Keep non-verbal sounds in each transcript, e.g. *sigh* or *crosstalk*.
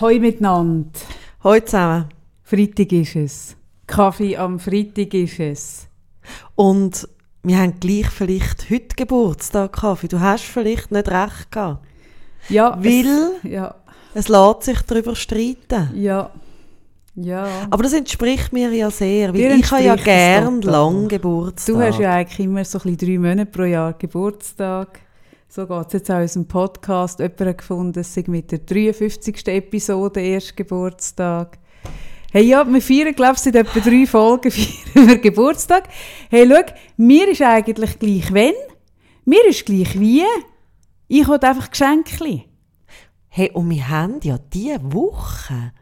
Hoi miteinander. Hallo zusammen. Freitag ist es. Kaffee am Freitag ist es. Und wir haben gleich vielleicht heute Geburtstag gehabt. Du hast vielleicht nicht recht gehabt. Ja. Weil Es, ja. es lässt sich darüber streiten. Ja. Ja. Aber das entspricht mir ja sehr, Dir weil ich habe ja entspricht es gern total. lang Geburtstag. Du hast ja eigentlich immer so ein bisschen drei Monate pro Jahr Geburtstag. So geht es jetzt auch unserem Podcast. Jemand hat gefunden, es sei mit der 53. Episode erst Geburtstag. Hey, ja, wir feiern, glaube ich, seit etwa drei *laughs* Folgen feiern wir Geburtstag. Hey, schau, mir ist eigentlich gleich wenn. Mir ist gleich wie. Ich will einfach Geschenke. Hey, und wir haben ja diese Woche,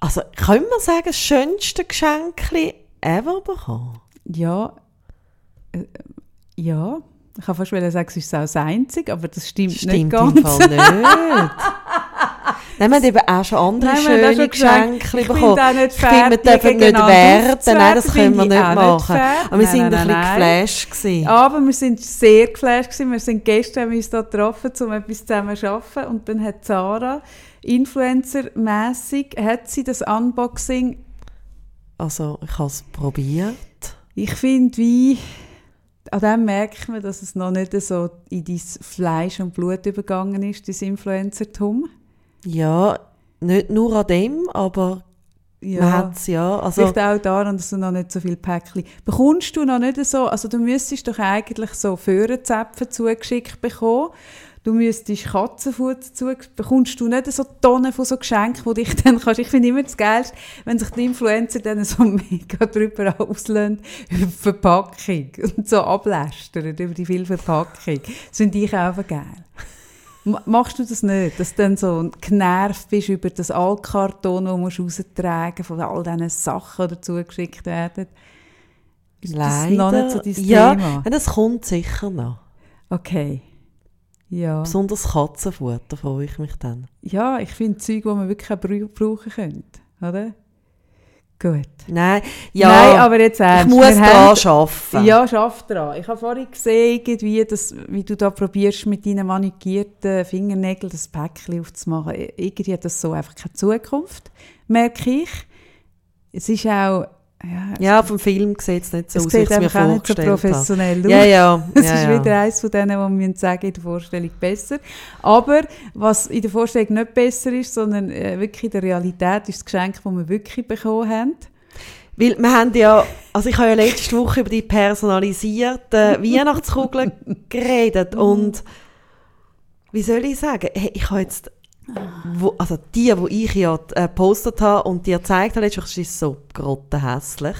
also können wir sagen, das schönste Geschenk ever bekommen? Ja. Äh, ja. Ich kann fast sagen, es ist auch das Einzige, aber das stimmt, Stimmt nicht im ganz. Fall nicht. *laughs* Nein, wir haben eben auch schon andere Nein, schöne schon Geschenke ich bekommen. auch nicht Ich finde, wir dürfen nicht werten. Nein, das können wir nicht ich machen. nicht fair. Aber wir Nein, sind ein bisschen geflasht gewesen. Aber wir sind sehr geflasht gewesen. Wir sind gestern haben wir uns da getroffen, um etwas zusammen zu arbeiten. Und dann hat Sarah, influencer-mässig, hat sie das Unboxing, Also, ich habe es probiert. ich finde, wie, an dem merkt man, dass es noch nicht so in dein Fleisch und Blut übergegangen ist, das Influencertum. Ja, nicht nur an dem, aber man hat es ja. Also, Vielleicht auch daran, dass du noch nicht so viel Päckchen bekommst du noch nicht so, also du müsstest doch eigentlich so Föhrenzäpfe zugeschickt bekommen. Du müsstest Katzenfutter zugeschickt, bekommst du nicht so Tonnen von so Geschenken, die dich *laughs* dann kannst. Ich finde immer das Geilste, wenn sich die Influencer dann so *laughs* mega drüber auslösen über die Verpackung und so ablästern über die viele Verpackung. Das finde ich auch geil. Ma- Machst du das nicht, dass du dann so genervt bist über das Altkarton, das musst du raustragen von all diesen Sachen, die dazu geschickt werden? Ist das noch nicht so dein ja, Thema? das kommt sicher noch. Okay. Ja. Besonders Katzenfutter freue ich mich dann. Ja, ich finde Zeug, die man wirklich auch brau- brauchen könnte. Oder? Gut. Nein, ja, Nein, aber jetzt ich ernst. muss Wir da haben- arbeiten. Ja, schaff dran. Ich habe vorhin gesehen, irgendwie, dass, wie du da probierst, mit deinen manikierten Fingernägeln das Päckchen aufzumachen. Irgendwie hat das so einfach keine Zukunft, merke ich. Es ist auch... Ja, Ja, vom Film sieht es nicht so es aus, wie ich sieht es mir auch nicht so professionell aus. Ja, ja. *laughs* Es ja, ist ja. wieder eines von denen, wo wir müssen sagen, in der Vorstellung besser. Aber was in der Vorstellung nicht besser ist, sondern äh, wirklich in der Realität, ist das Geschenk, das wir wirklich bekommen haben. Weil wir haben ja, also ich habe ja letzte Woche über die personalisierten *laughs* Weihnachtskugeln geredet und wie soll ich sagen, ich habe jetzt, wo, also die, die ich ja äh, gepostet habe und dir gezeigt habe, letzte Woche, ist so grottenhässlich.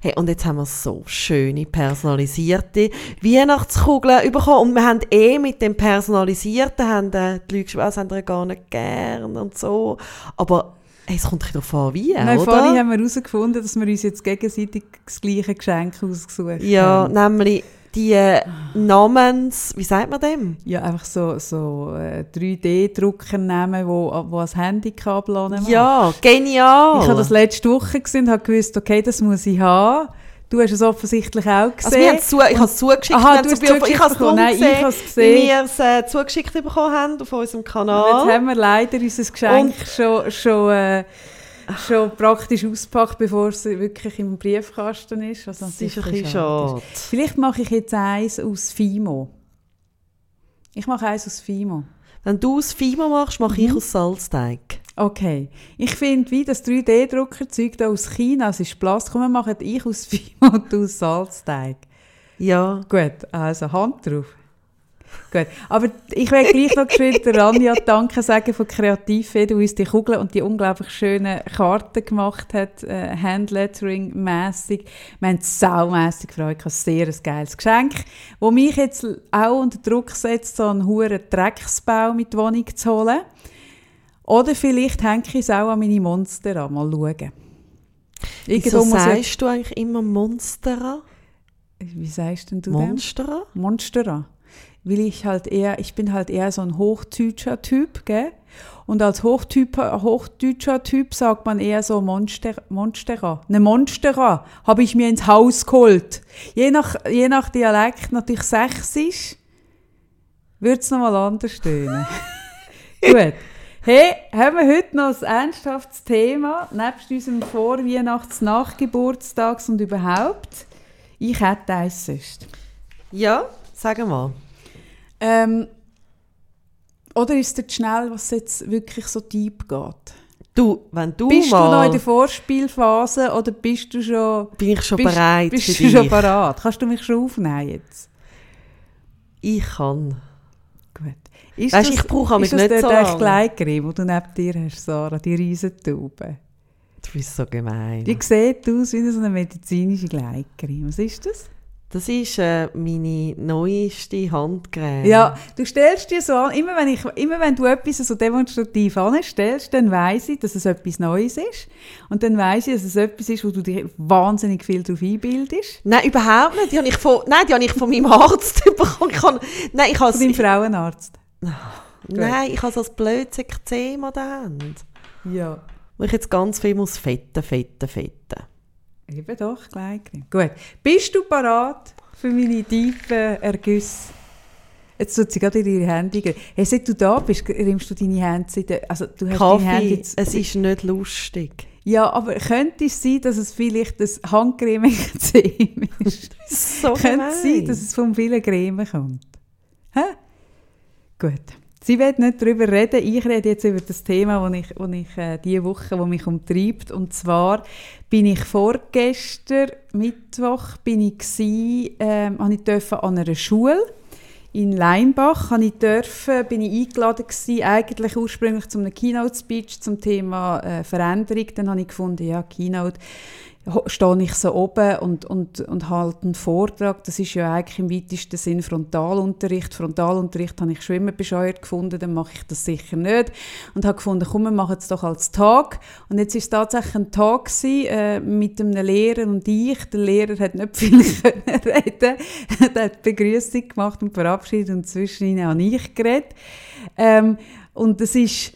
Hey, und jetzt haben wir so schöne personalisierte Weihnachtskugeln bekommen und wir haben eh mit dem personalisierten, haben äh, die Leute geschrieben, das haben wir gar nicht gern und so, aber hey, es kommt bisschen darauf an, wie, Nein, oder? vorhin haben wir herausgefunden, dass wir uns jetzt gegenseitig das gleiche Geschenk ausgesucht Ja, haben. nämlich die äh, Namens, wie sagt man dem? Ja, einfach so, so äh, 3D-Drucker nehmen, wo, wo als Handicap lassen. Ja, genial. Ich habe das letzte Woche gesehen und habe gewusst, okay, das muss ich haben. Du hast es offensichtlich auch gesehen. also es zu, ich habe es zugeschickt. Aha, du hast ich zugeschickt habe es bekommen. Nein, ich gesehen, habe es gesehen. wie wir es äh, zugeschickt bekommen haben auf unserem Und Kanal. Jetzt haben wir leider unser Geschenk schon, schon, äh, schon praktisch auspackt, bevor es wirklich im Briefkasten ist. Was das ist ein bisschen schade. Vielleicht mache ich jetzt eins aus Fimo. Ich mache eins aus Fimo. Wenn du aus Fima machst, mache Mhm. ich aus Salzteig. Okay. Ich finde, wie das 3D-Druckerzeug da aus China, es ist Plastik, komm, wir machen ich aus Fimo und *laughs* du aus Salzteig. Ja. Gut, also Hand drauf. Gut, aber ich will gleich noch geschwind der Anja Danke sagen von Kreativfee, die uns die Kugeln und die unglaublich schönen Karten gemacht hat, äh, Handlettering-mässig. Wir haben saumässig gefreut, ich habe sehr ein geiles Geschenk, wo mich jetzt auch unter Druck setzt, so einen hohen Drecksbau mit Wohnung zu holen. Oder vielleicht hänge ich es auch an meine Monster an, mal schauen. Wieso sagst du eigentlich immer Monstera? Wie sagst denn du dem? Monstera? Monsterer. Weil ich halt eher, ich bin halt eher so ein hochdeutscher Typ, gell? Und als hochdeutscher Typ sagt man eher so Monster, Monstera. Eine Monstera habe ich mir ins Haus geholt. Je nach, je nach Dialekt natürlich sächsisch, würde es nochmal anders tönen. *laughs* Gut. Hey, haben wir heute noch ein ernsthaftes Thema, nebst unserem Vorweihnachts-, Nachgeburtstags und überhaupt? Ich hätte eins sonst. Ja, sag mal. Ähm, oder ist es schnell, was jetzt wirklich so deep geht? Du, wenn du bist mal... du noch in der Vorspielphase oder bist du schon... Bin ich schon bist, bereit Bist du dich? schon bereit? Kannst du mich schon aufnehmen jetzt? Ich kann. Gut. Ist Weisst, das- ich brauche ist manchmal das nicht so lange. Gleitcreme, die du neben dir hast, Sarah? Die Riesentaube. Du bist so gemein. Die sieht aus wie eine medizinische Gleitcreme. Was ist das? Das ist äh, meine neueste Handcreme. Ja, du stellst dir so an, immer wenn, ich, immer wenn du etwas so demonstrativ anstellst, dann weiss ich, dass es etwas Neues ist. Und dann weiss ich, dass es etwas ist, wo du dich wahnsinnig viel darauf einbildest. Nein, überhaupt nicht. Die habe ich von, nein, die habe ich von meinem Arzt *laughs* bekommen. Ich kann, nein, ich habe Von deinem Frauenarzt. Nein, ich habe so ein blödes Ekzem an der Hand. Ja. Wo ich jetzt ganz viel muss fetten, fetten, fetten. Eben doch, Gleitcreme. Gut. Bist du parat für meine tiefen Ergüsse? Jetzt tut sie gerade in ihre Hände. gehen. Hey, seit du da bist, rimmst du deine Hände. Also, du hast deine Hände Kaffee, jetzt, es ist nicht lustig. Ja, aber könnte es sein, dass es vielleicht *laughs* das Handcreme-Ekzem ist? So könnte es sein, dass es vom vielen Creme kommt? Hä? Gut. Sie will nicht darüber reden. Ich rede jetzt über das Thema, das ich, das ich äh, diese Woche, wo mich umtreibt. Und zwar bin ich vorgestern, Mittwoch, bin ich gsi, habe ich an einer Schule in Leimbach ich dürfen, bin ich eingeladen gewesen, eigentlich ursprünglich zu einem Keynote-Speech zum Thema äh, Veränderung. Dann habe ich gefunden, ja, Keynote, stehe ich so oben und, und, und halte einen Vortrag. Das ist ja eigentlich im weitesten Sinn Frontalunterricht. Frontalunterricht habe ich schon immer bescheuert gefunden, dann mache ich das sicher nicht. Und habe gefunden, komm, wir machen es doch als Tag. Und jetzt ist es tatsächlich ein Tag gewesen, äh, mit einem Lehrer und ich. Der Lehrer hat nicht viel *laughs* können reden. er hat Begrüßung gemacht und verabschiedet und zwischen ihnen habe ich geredet. Ähm, und es ist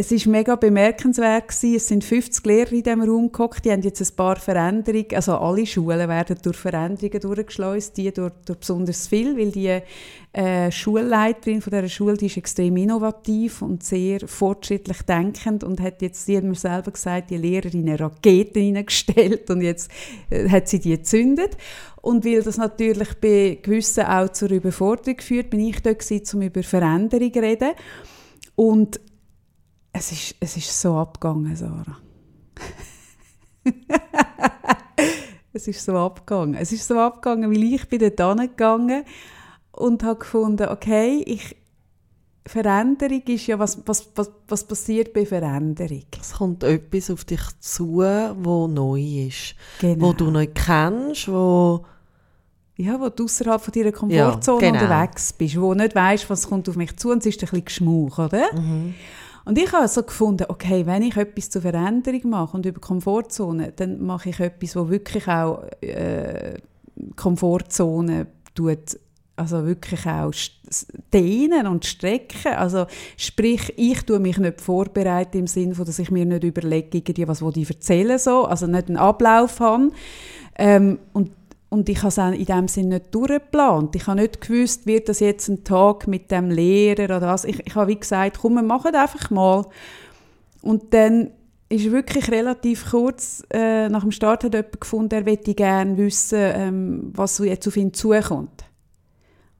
es ist mega bemerkenswert gewesen. Es sind 50 Lehrer in diesem Raum gehockt. Die haben jetzt ein paar Veränderungen, also alle Schulen werden durch Veränderungen durchgeschleust, die durch, durch besonders viel, weil die äh, Schulleiterin von dieser Schule, die ist extrem innovativ und sehr fortschrittlich denkend und hat jetzt, sie hat mir selber gesagt, die Lehrer in eine Rakete hineingestellt und jetzt äh, hat sie die gezündet. Und weil das natürlich bei gewissen auch zur Überforderung führt, bin ich dort gewesen, um über Veränderung zu reden. Und es ist, es ist so abgegangen, Sarah. *laughs* es ist so abgegangen. Es ist so abgegangen, weil ich bin dort hingegangen und habe gefunden, okay, ich, Veränderung ist ja, was, was, was, was passiert bei Veränderung? Es kommt etwas auf dich zu, wo neu ist. Genau. Wo du nicht kennst, wo... Ja, wo du außerhalb von deiner Komfortzone Ja, genau. unterwegs bist, wo nicht weißt, was kommt auf mich zu und es ist ein bisschen Geschmauch, oder? Und ich habe so gefunden, okay, wenn ich etwas zur Veränderung mache und über Komfortzone, dann mache ich etwas, wo wirklich auch äh, Komfortzone tut, also wirklich auch dehnen und strecken. Also sprich, ich tue mich nicht vorbereiten im Sinne dass ich mir nicht überlege, was ich erzählen so, also nicht einen Ablauf habe. Ähm, und und ich habe es auch in dem Sinne nicht durchgeplant. Ich habe nicht gewusst, wird das jetzt ein Tag mit dem Lehrer oder was. Ich, ich habe wie gesagt, komm, wir machen einfach mal. Und dann ist wirklich relativ kurz äh, nach dem Start hat jemand gefunden, er möchte gerne wissen, ähm, was jetzt auf ihn zukommt.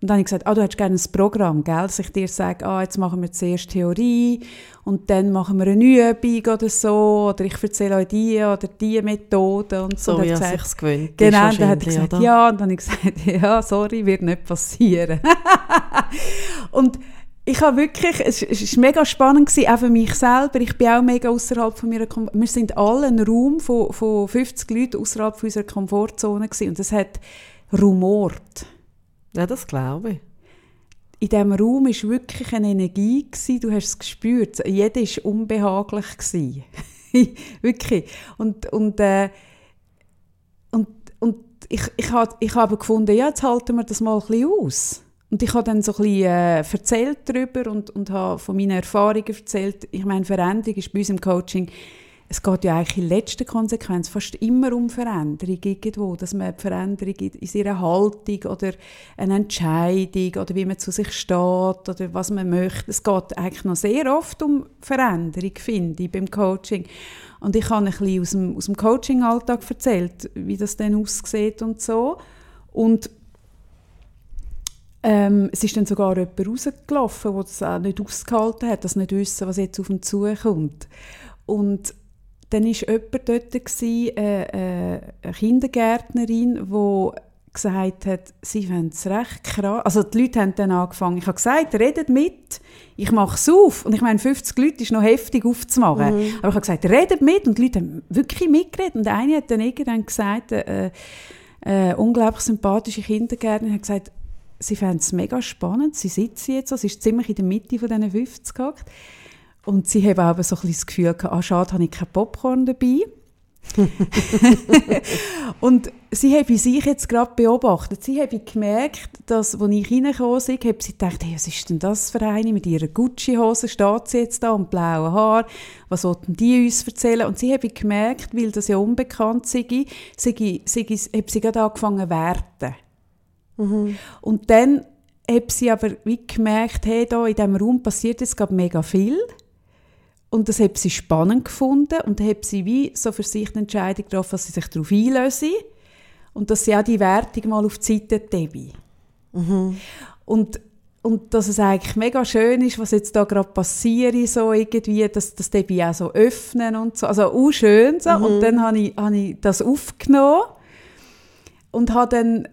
Und dann habe ich gesagt, ah, du hättest gerne ein Programm, gell? dass ich dir sage, ah, jetzt machen wir zuerst Theorie und dann machen wir eine Übung oder so, oder ich erzähle euch die oder die Methode und so. So Und wie er er hat gesagt, sich gewöhnt Genau, dann hat er gesagt, oder? ja, und dann habe ich gesagt, *laughs* ja, sorry, wird nicht passieren. *laughs* und ich habe wirklich, es es war mega spannend, gewesen, auch für mich selber. Ich bin auch mega außerhalb von meiner Kom Wir sind alle ein Raum von, von 50 Leuten außerhalb von unserer Komfortzone gewesen. und es hat rumort. Ja, das glaube ich. In diesem Raum war wirklich eine Energie, gewesen, du hast es gespürt. Jeder war unbehaglich. *laughs* Wirklich. Und, und, äh, und, und ich, ich, hab, ich habe gefunden, ja, jetzt halten wir das mal ein bisschen aus. Und ich habe dann so ein bisschen äh, erzählt darüber und, und habe von meinen Erfahrungen erzählt. Ich meine, Veränderung ist bei uns im Coaching es geht ja eigentlich in letzter Konsequenz fast immer um Veränderung irgendwo, dass man Veränderung in seiner Haltung oder eine Entscheidung oder wie man zu sich steht oder was man möchte. Es geht eigentlich noch sehr oft um Veränderung, finde ich, beim Coaching. Und ich habe ein bisschen aus dem, aus dem Coaching-Alltag erzählt, wie das dann aussieht und so. Und ähm, es ist dann sogar jemand rausgelaufen, der das auch nicht ausgehalten hat, das nicht wissen, was jetzt auf ihn zukommt. Und dann war jemand dort, gewesen, äh, äh, eine Kindergärtnerin, die gesagt hat, sie fände es recht krass. Also die Leute haben dann angefangen. Ich habe gesagt, redet mit, ich mache es auf. Und ich meine, 50 Leute ist noch heftig aufzumachen. Mhm. Aber ich habe gesagt, redet mit. Und die Leute haben wirklich mitgeredet. Und eine hat dann irgendwann gesagt, äh, äh, unglaublich sympathische Kindergärtnerin hat gesagt, sie fände es mega spannend. Sie sitzt jetzt, also sie ist ziemlich in der Mitte von diesen 50 gehockt. Und sie haben auch so ein bisschen das Gefühl gehabt, ah, schade, habe ich kein Popcorn dabei. *laughs* und sie habe sich jetzt gerade beobachtet. Sie habe gemerkt, dass, als ich reingekommen bin, habe sie gedacht, hey, was ist denn das für eine mit ihrer Gucci-Hose, steht sie jetzt da und blauen Haar, was sollten die uns erzählen? Und sie habe gemerkt, weil das ja unbekannt sei, sei, sie gerade angefangen zu werten. Mhm. Und dann habe sie aber wie gemerkt, hey, da in diesem Raum passiert jetzt gerade mega viel. Und das hat sie spannend gefunden und hat sie wie so für sich die Entscheidung getroffen, dass sie sich darauf einlösen und dass sie auch die Wertung mal auf die Seite geben. Mhm. Und, und dass es eigentlich mega schön ist, was jetzt da gerade passiert, so irgendwie, dass das Debbie auch so öffnen und so, also auch schön so. Mhm. Und dann habe ich, habe ich das aufgenommen und habe dann,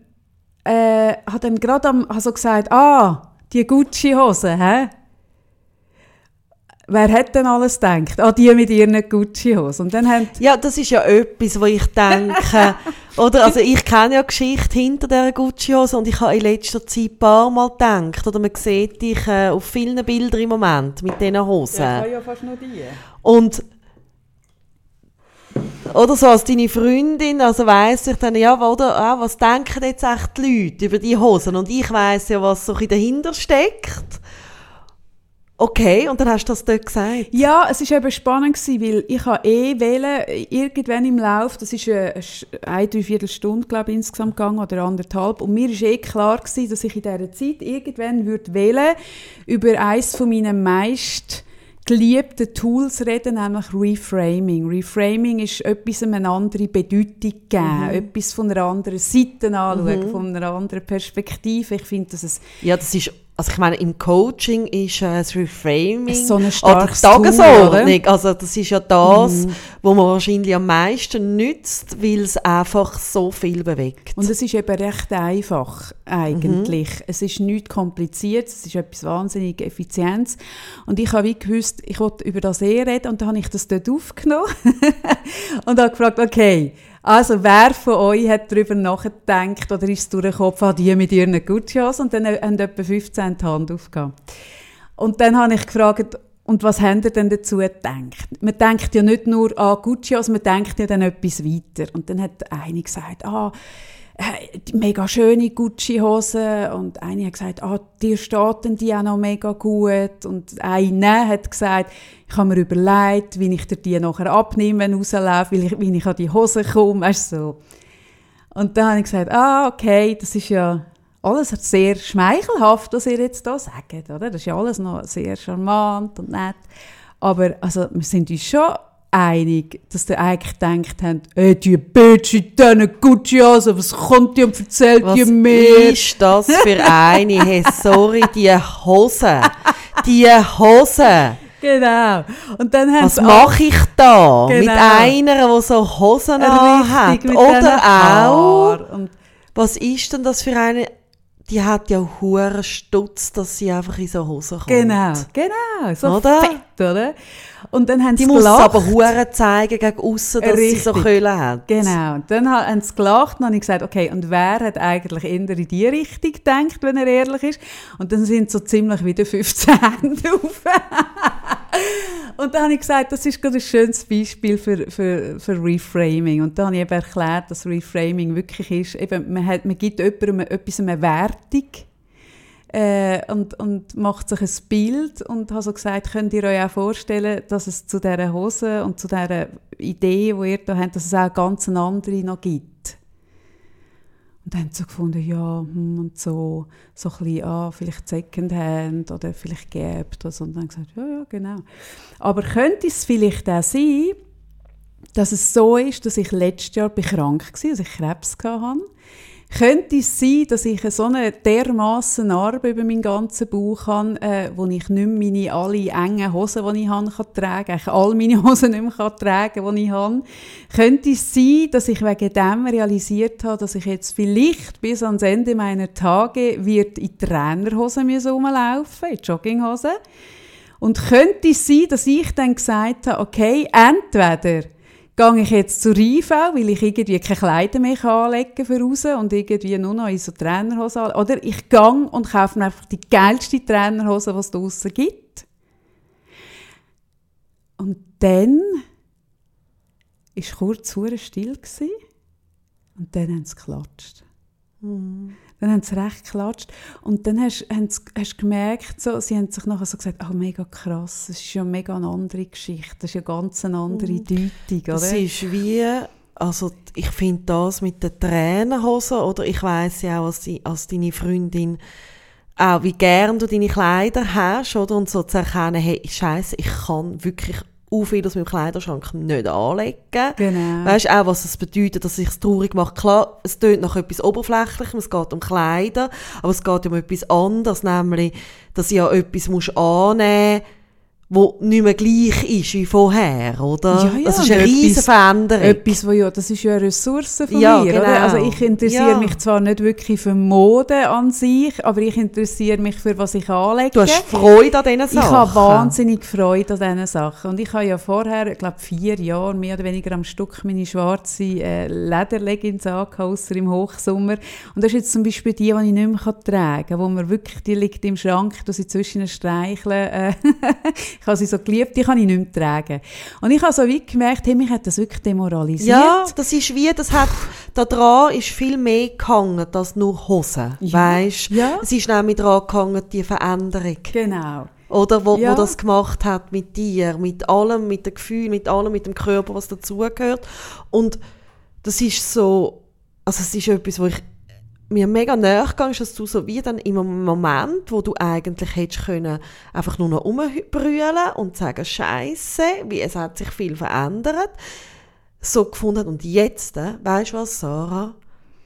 äh, habe dann gerade am, also gesagt, ah, die Gucci-Hose, hä? Wer hat denn alles gedacht? Ah, die mit ihren Gucci-Hosen. Ja, das ist ja etwas, wo ich denke, *laughs* oder? Also ich kenne ja Geschichte hinter dieser Gucci-Hose und ich habe in letzter Zeit ein paar Mal gedacht, oder man sieht dich äh, auf vielen Bildern im Moment mit diesen Hosen. Ja, ja fast nur die. Und oder so als deine Freundin, also weiss ich dann, ja, oder, ah, was denken jetzt echt die Leute über die Hosen? Und ich weiss ja, was so dahinter steckt. Okay, und dann hast du das dort gesagt? Ja, es war eben spannend, gewesen, weil ich habe eh wählen, irgendwann im Lauf, das ist eine, eine dreiviertel Stunde, glaube ich, insgesamt gegangen, oder anderthalb, und mir war eh klar, gewesen, dass ich in dieser Zeit irgendwann würde wählen über eines von meinen meist geliebten Tools reden, nämlich Reframing. Reframing ist etwas eine andere Bedeutung geben, mhm. etwas von einer anderen Seite anschauen, mhm. von einer anderen Perspektive. Ich finde, dass es... Ja, das ist also ich meine, im Coaching ist äh, das Reframing ist so eine oder Tagesordnung, also das ist ja das, mhm. wo man wahrscheinlich am meisten nützt, weil es einfach so viel bewegt. Und es ist eben recht einfach eigentlich. Mhm. Es ist nicht kompliziert, es ist etwas wahnsinnig Effizienz. Und ich habe wie gewusst, ich wollte über das eh reden und dann habe ich das dort aufgenommen *laughs* und habe gefragt, okay, also, wer von euch hat darüber nachgedacht oder ist es durch den Kopf, ah, die mit ihren Gucci-Hosen? Und dann haben etwa 15 die Hand aufgegeben. Und dann habe ich gefragt, und was habt ihr denn dazu gedacht? Man denkt ja nicht nur an Gucci, also man denkt ja dann etwas weiter. Und dann hat eine gesagt, ah, mega schöne Gucci-Hose und eine hat gesagt, ah, dir steht die auch noch mega gut und eine hat gesagt, ich habe mir überlegt, wie ich dir die nachher abnehme, wenn rauslaufe, wie ich, wie ich an die Hose komme, weißt so. Und dann habe ich gesagt, ah, okay, das ist ja alles sehr schmeichelhaft, was ihr jetzt da sagt, oder? Das ist ja alles noch sehr charmant und nett. Aber also, wir sind uns schon einig, dass die eigentlich gedacht haben, hey, die Bitch in diesen Gucci also, was kommt die und erzählt was die mir? Was ist das für eine? Hey, sorry, die Hose. Die Hose. Genau. Und dann was mache ich da genau. mit einer, die so Hosen hat? Oder auch, was ist denn das für eine die hat ja hohen Stutz, dass sie einfach in so Hosen kommt. Genau, genau, so oder? fett, oder? Und dann haben die muss gelacht. aber Huren zeigen gegen außen, dass Richtig. sie so Köhle hat. Genau. Und dann haben sie gelacht und habe ich gesagt, okay, und wer hat eigentlich eher in die Richtung gedacht, wenn er ehrlich ist? Und dann sind so ziemlich wieder 15 Hände *laughs* *laughs* auf. *laughs* und dann habe ich gesagt, das ist gerade ein schönes Beispiel für, für, für Reframing. Und dann habe ich eben erklärt, dass Reframing wirklich ist, eben, man, hat, man gibt jemandem etwas eine Wertung äh, und, und macht sich ein Bild und habe so gesagt, könnt ihr euch auch vorstellen, dass es zu dieser Hose und zu dieser Idee, die ihr da habt, dass es auch ganz andere noch gibt. Und haben so gefunden, ja, hm, und so, so ein bisschen, ah, vielleicht Secondhand oder vielleicht oder so. Und dann gesagt, ja, ja, genau. Aber könnte es vielleicht auch sein, dass es so ist, dass ich letztes Jahr krank war, dass ich Krebs hatte. Könnte es sein, dass ich so eine dermassen Narbe über meinen ganzen Bauch habe, äh, wo ich nicht mehr meine alle engen Hosen, die ich habe, kann tragen kann, all meine *laughs* Hosen nicht mehr kann tragen die ich habe. Könnte es sein, dass ich wegen dem realisiert habe, dass ich jetzt vielleicht bis ans Ende meiner Tage wird in Trainerhosen rumlaufen in Jogginghosen. Und könnte es sein, dass ich dann gesagt habe, okay, entweder gehe ich jetzt zur IV, weil ich irgendwie keine Kleider mehr anlegen für raus und irgendwie nur noch in so Trainerhose an. Oder ich gehe und kaufe mir einfach die geilste Trainerhose, die es draussen gibt. Und dann war kurz still gewesen, und dann haben sie geklatscht. Mm. Dann haben sie recht geklatscht. Und dann hast, du gemerkt, so, sie haben sich nachher so gesagt, oh, mega krass, das ist ja mega eine andere Geschichte, das ist ja ganz eine andere mhm. Deutung, oder? Es ist wie, also ich finde das mit den Tränenhosen, oder ich weiß ja auch als, die, als deine Freundin, auch wie gern du deine Kleider hast, oder? Und so zu erkennen, hey, Scheiße, ich kann wirklich auch viel aus meinem Kleiderschrank nicht anlegen. Genau. Weißt auch, was es bedeutet, dass ich es traurig mache. Klar, es tönt nach etwas Oberflächlichem, es geht um Kleider, aber es geht um etwas anderes, nämlich, dass ich ja etwas annehmen muss, wo nicht mehr gleich ist wie vorher, oder? Ja, ja, das ist eine riesige Veränderung. Etwas, wo ja, das ist ja eine Ressource von ja, mir, genau. oder? Also ich interessiere ja. mich zwar nicht wirklich für Mode an sich, aber ich interessiere mich für was ich anlege. Du hast Freude an diesen Sachen? Ich habe wahnsinnig Freude an diesen Sachen. Und ich habe ja vorher, ich glaube vier Jahre, mehr oder weniger am Stück meine schwarze äh, Lederleggings angehabt, im Hochsommer. Und das ist jetzt zum Beispiel die, die ich nicht mehr tragen kann, wo mir wirklich, die liegt im Schrank, dass ich zwischen streicheln äh, *laughs* Ich habe sie so geliebt, die kann ich nicht mehr tragen. Und ich habe so wie gemerkt, hey, mich hat das wirklich demoralisiert. Ja, das ist wie, das hat, da dran ist viel mehr gehangen als nur Hosen, ja. weißt? Ja. Es ist nämlich dran gehangen, die Veränderung. Genau. Oder wo, ja. wo das gemacht hat mit dir, mit allem, mit dem Gefühl, mit allem, mit dem Körper, was dazugehört. Und das ist so, also es ist etwas, wo ich mir mega näher gegangen dass du so wie dann im Moment, wo du eigentlich hättest können, einfach nur noch rumbrüllen und sagen, Scheiße, wie es hat sich viel verändert, so gefunden und jetzt, äh, weißt du was, Sarah?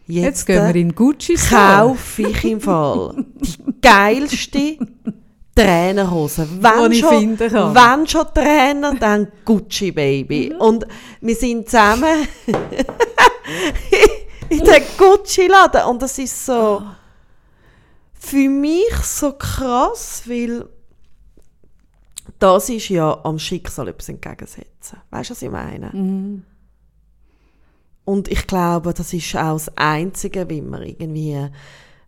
Jetzt, jetzt gehen wir in Gucci kaufe ich im Fall *laughs* die geilste Trainerhose. Wenn, schon, wenn schon Trainer, dann Gucci Baby. Mhm. Und wir sind zusammen *laughs* *laughs* in den Gucci-Laden. Und das ist so für mich so krass, weil das ist ja am Schicksal etwas entgegensetzen. Weißt du, was ich meine? Mhm. Und ich glaube, das ist auch das Einzige, wie man irgendwie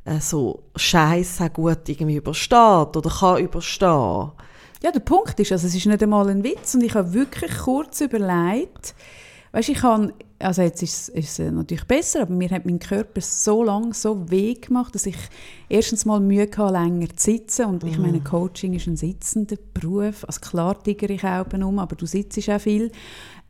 äh, so Scheiße gut irgendwie übersteht oder kann überstehen. Ja, der Punkt ist, also es ist nicht einmal ein Witz und ich habe wirklich kurz überlegt, weißt, ich habe also jetzt ist, ist es natürlich besser, aber mir hat mein Körper so lange so weh gemacht, dass ich erstens mal Mühe hatte, länger zu sitzen. Und ich meine, mhm. Coaching ist ein sitzender Beruf. Also klar tigere ich auch um, aber du sitzt auch viel.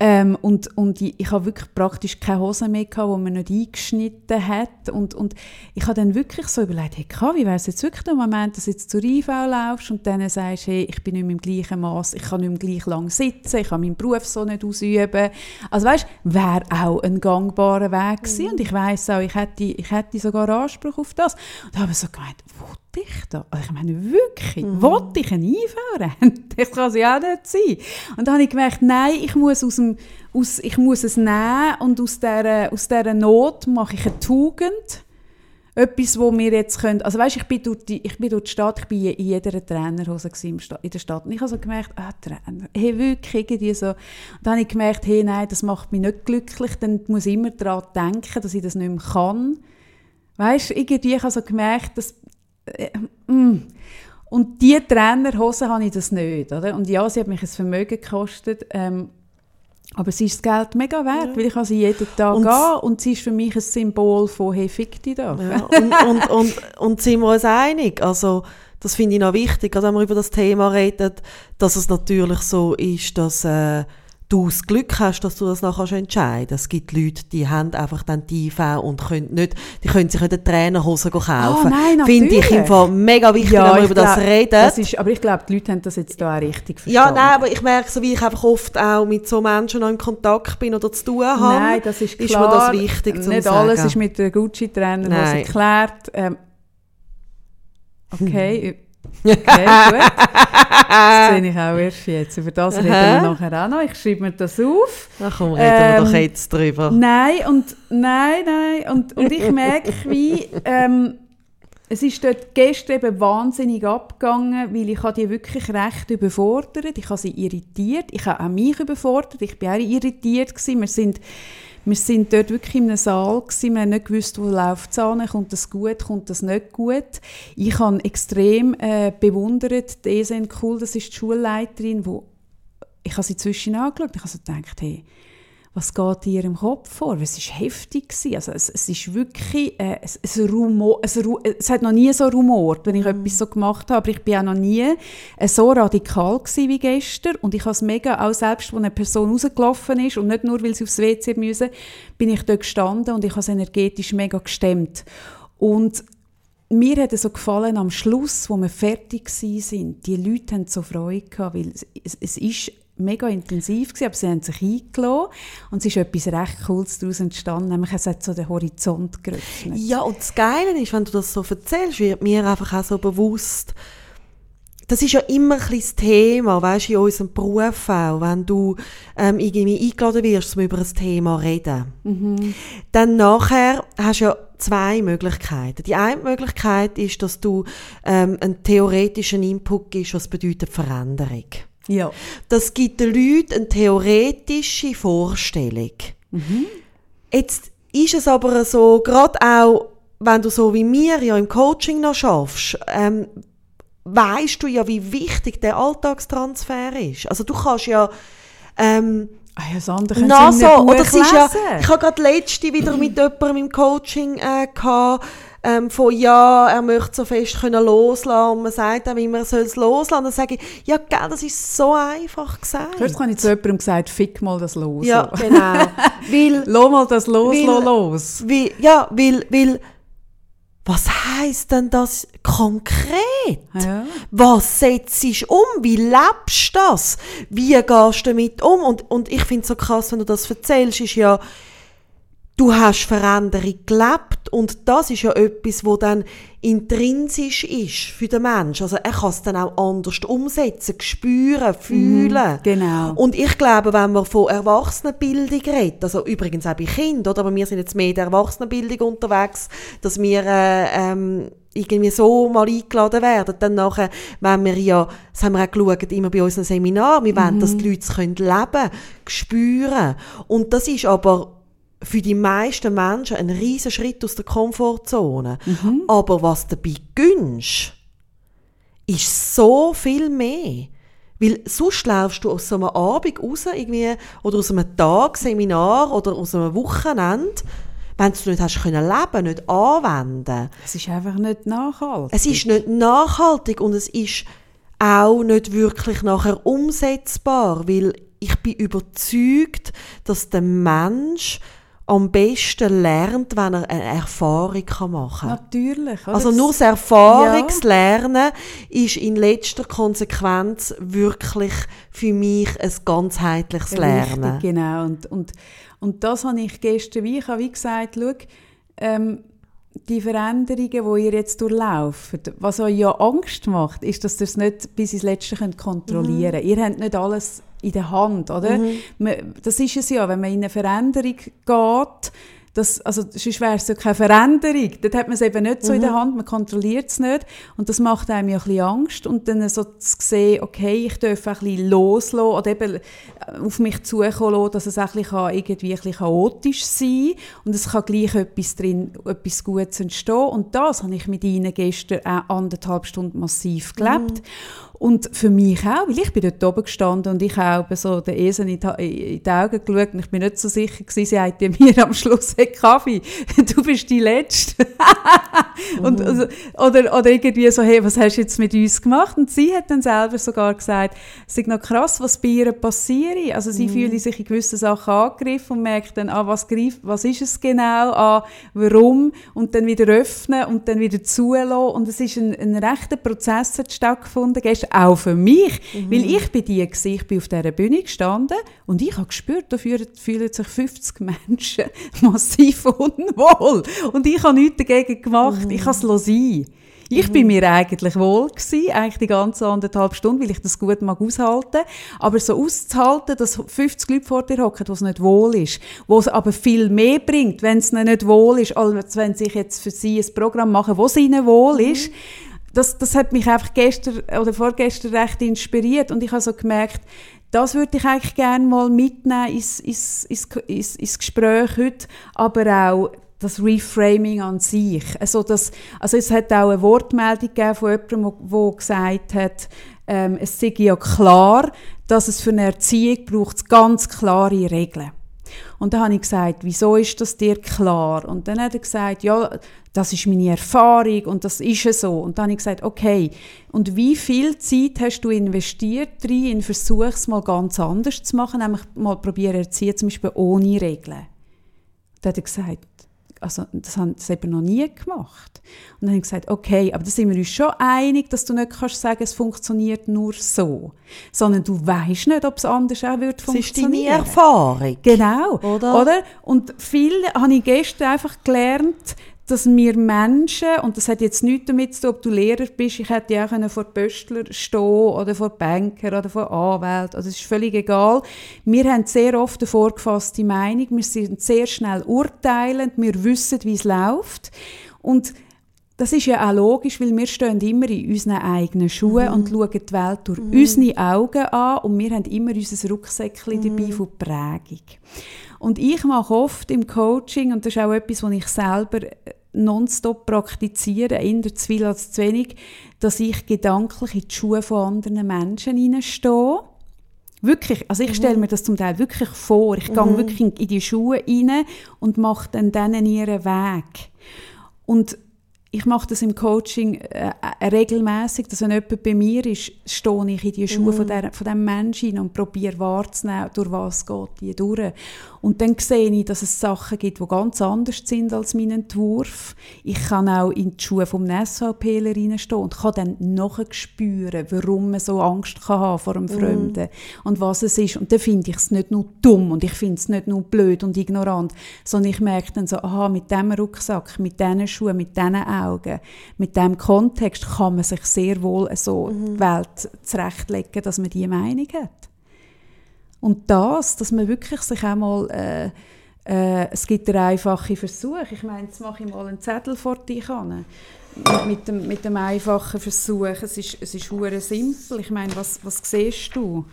Ähm, und und ich, ich habe wirklich praktisch keine Hose mehr gehabt, die man nicht eingeschnitten hat. Und, und ich habe dann wirklich so überlegt, hey, wie wäre es jetzt wirklich der Moment, dass du jetzt zur IV laufst und dann sagst, hey, ich bin nicht mehr im gleichen Maß, ich kann nicht mehr gleich lang sitzen, ich kann meinen Beruf so nicht ausüben. Also weißt, wäre auch ein gangbarer Weg gewesen. Mhm. Und ich weiß auch, ich hätte, ich hätte sogar Anspruch auf das. Und habe so gemeint, will ich da? Also ich meine, wirklich, mhm. will ich einen einfahren? *laughs* das kann es ja auch nicht sein. Und dann habe ich gemerkt, nein, ich muss, aus dem, aus, ich muss es nehmen und aus dieser, aus dieser Not mache ich eine Tugend. Etwas, wo wir jetzt können, also weißt, ich bin durch die, ich bin durch die Stadt, ich bin in jeder Trainerhose in der Stadt und ich habe so gemerkt, ah, Trainer, *laughs* hey, wirklich irgendwie so. Und dann habe ich gemerkt, hey, nein, das macht mich nicht glücklich, dann muss ich immer daran denken, dass ich das nicht mehr kann. Weißt, irgendwie habe ich so gemerkt, dass. Und diese Trainerhose habe ich das nicht. Oder? Und ja, sie hat mich ein Vermögen gekostet. Ähm, aber sie ist das Geld mega wert, ja. weil ich kann sie jeden Tag und gehen und sie ist für mich ein Symbol von «Hey, fick dich doch». Ja. Und, und, und, und sind wir uns einig? Also, das finde ich noch wichtig, wenn wir über das Thema reden, dass es natürlich so ist, dass äh, du das Glück hast, dass du das nachher entscheiden kannst. Es gibt Leute, die haben einfach dann die IV und können nicht, die können sich nicht eine Trainerhose kaufen. Oh, nein, Finde ich im Fall mega wichtig, Ja, wenn wir über das glaub, reden. Das ist, aber ich glaube, die Leute haben das jetzt da auch richtig verstanden. ja, nein, aber ich merke so, wie ich einfach oft auch mit so Menschen noch in Kontakt bin oder zu tun habe. Nein, das ist ist klar. mir das wichtig zu Nicht sagen. alles ist mit der Gucci-Trainer Nein. erklärt. Ähm, okay, *laughs* okay, gut. Das *laughs* sehe ich auch erst jetzt. Über das reden wir nachher auch noch. Ich schreibe mir das auf. Ach komm, reden wir Ähm, doch jetzt drüber. Nein, und nein, nein. Und, und ich merke, wie ähm, es ist dort gestern eben wahnsinnig abgegangen, weil ich habe die wirklich recht überfordert. Ich habe sie irritiert. Ich habe auch mich überfordert. Ich war auch irritiert. Gewesen. Wir sind wir sind dort wirklich in einem Saal gewesen. Wir haben nicht gewusst, wo läuft es an, kommt das gut, kommt das nicht gut. Ich habe extrem äh, bewundert, die Esen Cool, das ist die Schulleiterin, wo ich habe sie zwischen angeschaut. Ich habe so gedacht, hey, was geht in ihrem Kopf vor? Es war heftig. Gewesen. Also es, es ist wirklich äh, es, es, Rumor, es, Ru- es hat noch nie so rumort, wenn ich etwas so gemacht habe. Aber ich bin auch noch nie äh, so radikal gewesen wie gestern. Und ich habe es mega, auch selbst, als eine Person rausgelaufen ist und nicht nur, weil sie aufs WC müssen, bin ich dort gestanden und ich habe es energetisch mega gestemmt. Und mir hat es so gefallen am Schluss, wo wir fertig sind. Die Leute haben so Freude gehabt, weil es, es, es ist mega intensiv gewesen, aber sie haben sich eingeladen und es ist etwas recht Cooles daraus entstanden, nämlich es hat so den Horizont geöffnet. Ja, und das Geile ist, wenn du das so erzählst, wird mir einfach auch so bewusst, das ist ja immer ein das Thema, weißt du, in unserem Beruf auch, wenn du ähm, irgendwie eingeladen wirst, um über ein Thema zu reden. Dann nachher hast du ja zwei Möglichkeiten. Die eine Möglichkeit ist, dass du ähm, einen theoretischen Input gibst, was bedeutet Veränderung. Ja. Das gibt den Leuten eine theoretische Vorstellung. Jetzt ist es aber so, gerade auch, wenn du so wie mir ja im Coaching noch schaffst, ähm, weißt du ja, wie wichtig der Alltagstransfer ist. Also du kannst ja ähm, Ah ja, können na so, oder ist ja, ich habe gerade letzte wieder mit jemandem im Coaching äh, gehabt, ähm, von ja, er möchte so fest können loslassen und man sagt ihm immer, er soll es loslassen. Dann sage ich, ja, gell, das ist so einfach gesagt. Du, habe ich zu jemandem gesagt, fick mal das los. Ja, genau. weil, *laughs* Lass mal das los, Weil- los. weil, ja, weil, weil, was heisst denn das konkret? Ja. Was setzt du um? Wie lebst du das? Wie gehst du damit um? Und, und ich finde es so krass, wenn du das erzählst, ist ja, du hast Veränderung gelebt und das ist ja etwas, wo dann intrinsisch ist für den Menschen. Also er kann es dann auch anders umsetzen, spüren, fühlen. genau. Und ich glaube, wenn man von Erwachsenenbildung redet, also übrigens auch bei Kindern, oder? aber wir sind jetzt mehr in der Erwachsenenbildung unterwegs, dass wir äh, ähm, irgendwie so mal eingeladen werden, dann nachher, wenn wir ja, das haben wir auch geschaut, immer bei unseren Seminaren, wir wollen, dass die Leute es können leben, spüren. Und das ist aber für die meisten Menschen ein riesen Schritt aus der Komfortzone. Aber was dabei gönnst, ist so viel mehr. Weil sonst laufst du aus so einem Abend raus, irgendwie, oder aus einem Tag, Seminar, oder aus einem Wochenende, wenn du nicht hast können leben, nicht anwenden. Es ist einfach nicht nachhaltig. Es ist nicht nachhaltig und es ist auch nicht wirklich nachher umsetzbar, weil ich bin überzeugt, dass der Mensch am besten lernt, wenn er eine Erfahrung machen kann. Natürlich. oder? Also nur das Erfahrungslernen ist in letzter Konsequenz wirklich für mich ein ganzheitliches Lernen. Richtig, genau. Und, und, und das habe ich gestern, wie ich habe wie gesagt, schau, ähm, die Veränderungen, die ihr jetzt durchlauft, was euch ja Angst macht, ist, dass ihr es nicht bis ins Letzte könnt kontrollieren könnt. Ihr habt nicht alles in der Hand, oder? Man- Das ist es ja, wenn man in eine Veränderung geht, das, also sonst wäre es ja keine Veränderung. Dort hat man es eben nicht so in der Hand, man kontrolliert es nicht. Und das macht einem ja ein bisschen Angst. Und dann so zu sehen, okay, ich darf ein bisschen loslassen oder eben äh, auf mich zukommen lassen, dass es auch ein bisschen, kann, irgendwie ein bisschen chaotisch sein und es kann gleich etwas drin, etwas Gutes entstehen. Und das habe ich mit Ihnen gestern auch anderthalb Stunden massiv gelebt. Und für mich auch, weil ich bin dort oben gestanden und ich habe so den Esen in die, in die Augen geschaut und ich bin nicht so sicher gewesen, sie hat *laughs* mir am Schluss hey, Kaffee, *laughs* du bist die Letzte. *laughs* und, mhm. also, oder, oder irgendwie so, hey, was hast du jetzt mit uns gemacht? Und sie hat dann selber sogar gesagt, es ist noch krass, was bei ihr passiert. Also sie mhm. fühlen sich in gewissen Sachen angegriffen und merkt dann, ah, was, greift, was ist es genau, ah, warum und dann wieder öffnen und dann wieder zulassen und es ist ein, ein rechter Prozess hat stattgefunden gestern auch für mich, mhm. weil ich bin die gewesen, ich bin auf dieser Bühne gestanden und ich habe gespürt, da fühlen sich 50 Menschen *laughs* massiv unwohl und ich habe nichts dagegen gemacht, mhm. ich habe es sein. Ich mhm. bin mir eigentlich wohl gewesen, eigentlich die ganze anderthalb Stunden, weil ich das gut mag aushalten. Aber so auszuhalten, dass 50 Leute vor dir hocken, wo es nicht wohl ist, wo es aber viel mehr bringt, wenn es nicht wohl ist, als wenn sie jetzt für sie ein Programm machen, wo es ihnen wohl mhm. Das, das hat mich einfach gestern oder vorgestern recht inspiriert und ich habe so gemerkt, das würde ich eigentlich gerne mal mitnehmen ins, ins, ins, ins, ins Gespräch heute, aber auch das Reframing an sich. Also, das, also es hat auch eine Wortmeldung gegeben von jemandem, der gesagt hat, ähm, es sei ja klar, dass es für eine Erziehung braucht ganz klare Regeln. Und dann habe ich gesagt, wieso ist das dir klar? Und dann hat er gesagt, ja, das ist meine Erfahrung und das ist so. Und dann habe ich gesagt, okay, und wie viel Zeit hast du investiert drin, in Versuch, es mal ganz anders zu machen, nämlich mal probieren erziehen, zum Beispiel ohne Regeln. Dann hat er gesagt, also das haben sie eben noch nie gemacht. Und dann habe ich gesagt, okay, aber da sind wir uns schon einig, dass du nicht kannst sagen, es funktioniert nur so, sondern du weißt nicht, ob es anders auch wird funktionieren. Das ist deine Erfahrung. Genau, oder? oder? Und viel habe ich gestern einfach gelernt, dass wir Menschen, und das hat jetzt nichts damit zu tun, ob du Lehrer bist, ich hätte ja auch vor Pöstler stehen oder vor Banker oder vor Anwälten, also es ist völlig egal. Wir haben sehr oft eine vorgefasste Meinung, wir sind sehr schnell urteilend, wir wissen, wie es läuft und das ist ja auch logisch, weil wir stehen immer in unseren eigenen Schuhen mhm. und schauen die Welt durch mhm. unsere Augen an und wir haben immer unser Rucksäckchen mhm. dabei von Prägung. Und ich mache oft im Coaching, und das ist auch etwas, was ich selber nonstop praktiziere, eher zu viel als zu wenig, dass ich gedanklich in die Schuhe von anderen Menschen hineinstehe. Wirklich, also ich mhm. stelle mir das zum Teil wirklich vor. Ich mhm. gehe wirklich in die Schuhe hinein und mache dann denen ihren Weg. Und ich mache das im Coaching äh, regelmäßig, dass wenn jemand bei mir ist, stehe ich in die Schuhe mm. von, der, von dem Menschen und probiere wahrzunehmen, durch was geht die durch. Und dann sehe ich, dass es Sachen gibt, die ganz anders sind als mein Entwurf. Ich kann auch in die Schuhe vom SVPler reinstehen und kann dann nachher spüren, warum man so Angst kann haben vor dem mhm. Fremden mm. und was es ist. Und dann finde ich es nicht nur dumm und ich finde es nicht nur blöd und ignorant, sondern ich merke dann so, aha, mit diesem Rucksack, mit diesen Schuhen, mit diesen Augen, mit diesem Kontext kann man sich sehr wohl so mm. die Welt zurechtlegen, dass man diese Meinung hat. Und das, dass man wirklich sich einmal äh, äh, es gibt einen einfachen Versuch. Ich meine, jetzt mache ich mal einen Zettel vor dich an. Mit, mit, dem, mit dem einfachen Versuch. Es ist, es ist simpel. Ich meine, was, was siehst du?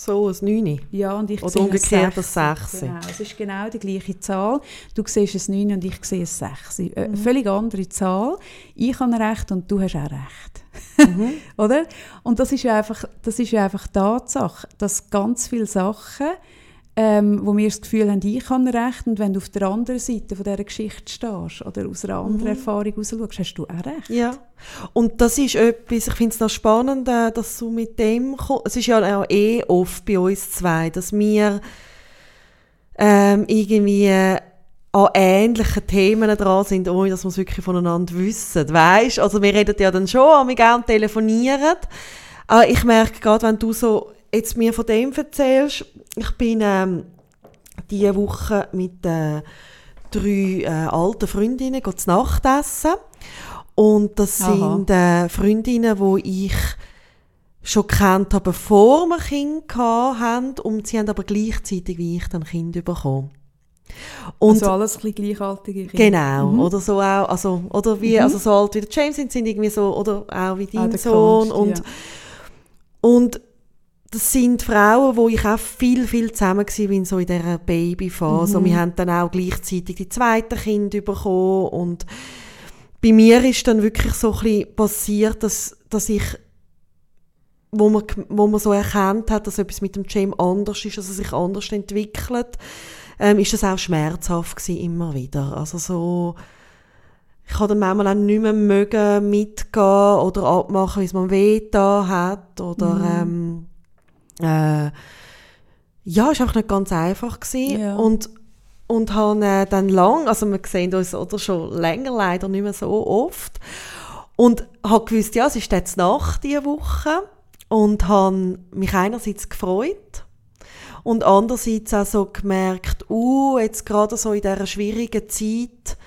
So, ein 9. Ja, und ich Oder umgekehrt ein 6. Genau, es ist genau die gleiche Zahl. Du siehst ein 9 und ich sehe ein 6. Äh, mhm. Völlig andere Zahl. Ich habe recht und du hast auch recht. Mhm. *laughs* Oder? Und das ist ja einfach, das ist ja einfach Tatsache, dass ganz viele Sachen, ähm, wo wir das Gefühl haben, ich habe recht, und wenn du auf der anderen Seite von dieser Geschichte stehst oder aus einer anderen mhm. Erfahrung heraus schaust, hast du auch recht. Ja. Und das ist etwas, ich finde es noch spannend, äh, dass du mit dem es ist ja auch eh oft bei uns zwei, dass wir ähm, irgendwie an ähnlichen Themen dran sind, ohne dass wir es wirklich voneinander wissen. Weißt? Also wir reden ja dann schon, wir gerne telefonieren. Aber ich merke gerade, wenn du so jetzt mir von dem erzählst, ich bin ähm, diese Woche mit äh, drei äh, alten Freundinnen zu Nacht essen. Und das Aha. sind äh, Freundinnen, die ich schon kennt habe, bevor wir Kinder hatten. Und sie haben aber gleichzeitig wie ich dann Kinder bekommen. Und also alles ein bisschen gleichaltige Kinder. Genau, mhm. oder so auch, also, oder wie, mhm. also so alt wie der James sind, sind irgendwie so, oder auch wie dein ah, Sohn. Kunst, und, ja. und das sind Frauen, wo ich auch viel, viel zusammen war, so in dieser Babyphase. Mhm. Wir haben dann auch gleichzeitig die zweite Kind bekommen und bei mir ist dann wirklich so ein bisschen passiert, dass, dass ich wo man, wo man so erkannt hat, dass etwas mit dem Jam anders ist, dass er sich anders entwickelt, ähm, ist das auch schmerzhaft gewesen, immer wieder. Also so, ich habe dann manchmal auch nicht mehr mögen mitgehen oder abmachen, wie es mir weh da hat oder Mhm. ähm, äh, ja, es war einfach nicht ganz einfach gewesen. Ja. und und habe äh, dann lang, also wir sehen uns oder schon länger leider nicht mehr so oft und habe gewusst, ja, es ist jetzt nach dieser Woche und habe mich einerseits gefreut und andererseits auch so gemerkt, uh, jetzt gerade so in dieser schwierigen Zeit,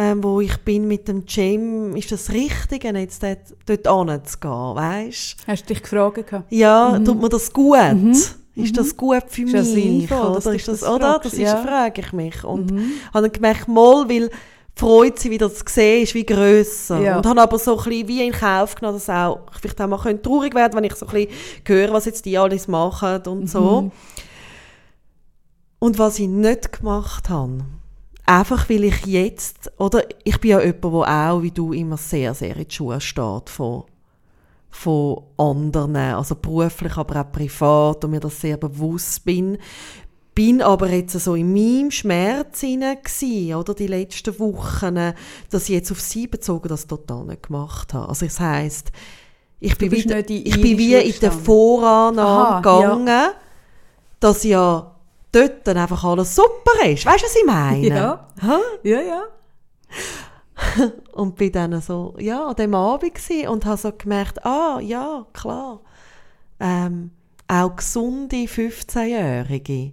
ähm, wo ich bin mit dem Gym, ist das Richtige, jetzt dort, dort hinzugehen, weißt Hast du dich gefragt? Ja, tut mir das gut? Ist das gut für Mhm. Ist das mich? sinnvoll, oder ist das, das oder? Das ist, Ja. Mhm. frage ich mich. Und habe dann gemerkt, mal, weil die Freude, sie wieder zu sehen, ist wie grösser. Ja. Und habe aber so ein bisschen wie in Kauf genommen, dass auch, ich vielleicht auch mal könnte traurig werden wenn ich so ein bisschen höre, was jetzt die alles machen und Mhm. so. Und was ich nicht gemacht habe, einfach weil ich jetzt, oder ich bin ja jemand, der auch, wie du, immer sehr, sehr in die Schuhe steht von, von anderen, also beruflich, aber auch privat und mir das sehr bewusst bin. Bin aber jetzt so in meinem Schmerz hinein gsi, oder die letzten Wochen, dass ich jetzt auf sie bezogen das total nicht gemacht habe. Also das heisst, ich bin, wieder, ich bin wie in gestanden. Vorannahme Aha, ja. gegangen, dass ja dort dann einfach alles super ist. Weißt du, was ich meine? Ja. Hä? Ja, ja. *laughs* Und bin dann so, ja, an dem Abend gsi und habe so gemerkt, ah, ja, klar. Ähm, auch gesunde 15-Jährige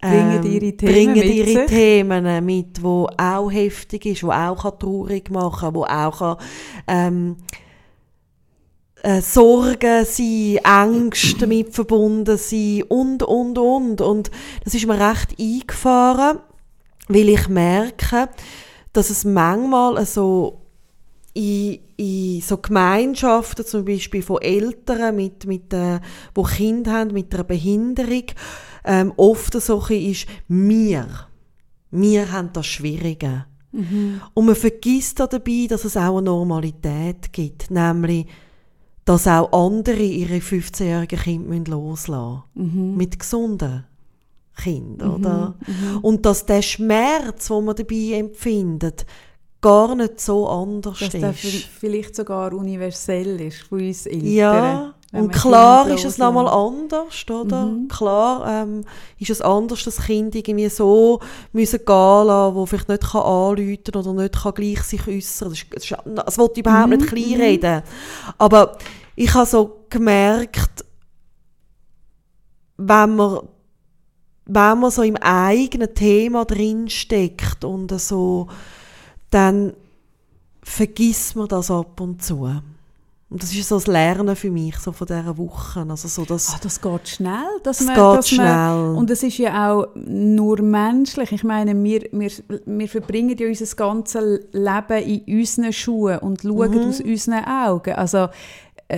Bringen ihre Themen bringen mit ihre sich. Themen mit, wo auch heftig ist, wo auch kann traurig machen, wo auch kann, ähm, äh, Sorgen sein, Ängste *clears throat* damit verbunden sein und, und, und. Und das ist mir recht eingefahren, weil ich merke, dass es manchmal so in, in so Gemeinschaften, zum Beispiel von Eltern, mit, mit, äh, wo Kinder haben mit einer Behinderung, ähm, oft so ist, wir, wir haben das Schwierige. Und man vergisst da dabei, dass es auch eine Normalität gibt, nämlich, dass auch andere ihre 15-jährigen Kinder loslassen müssen. Mit gesunden Kindern, oder? Und dass der Schmerz, den man dabei empfindet, gar nicht so anders Dass ist. vi- vielleicht sogar universell ist von uns Eltern. Ja, und klar ist es nochmal anders, oder? Klar ähm, ist es anders, dass Kinder irgendwie so müssen gehen lassen, wo vielleicht nicht kann anrufen oder nicht kann gleich sich äußern. Das, ist, das, ist, das wollte ich überhaupt nicht kleinreden. Aber ich habe so gemerkt, wenn man, wenn man so im eigenen Thema drinsteckt und so, dann vergisst man das ab und zu. Und das ist so das Lernen für mich, so von dieser Woche. Also so das, Ah, das geht schnell. Dass das man, geht dass schnell. Man, und es ist ja auch nur menschlich. Ich meine, wir, wir, wir verbringen ja unser ganzes Leben in unseren Schuhen und schauen Mhm. aus unseren Augen. Also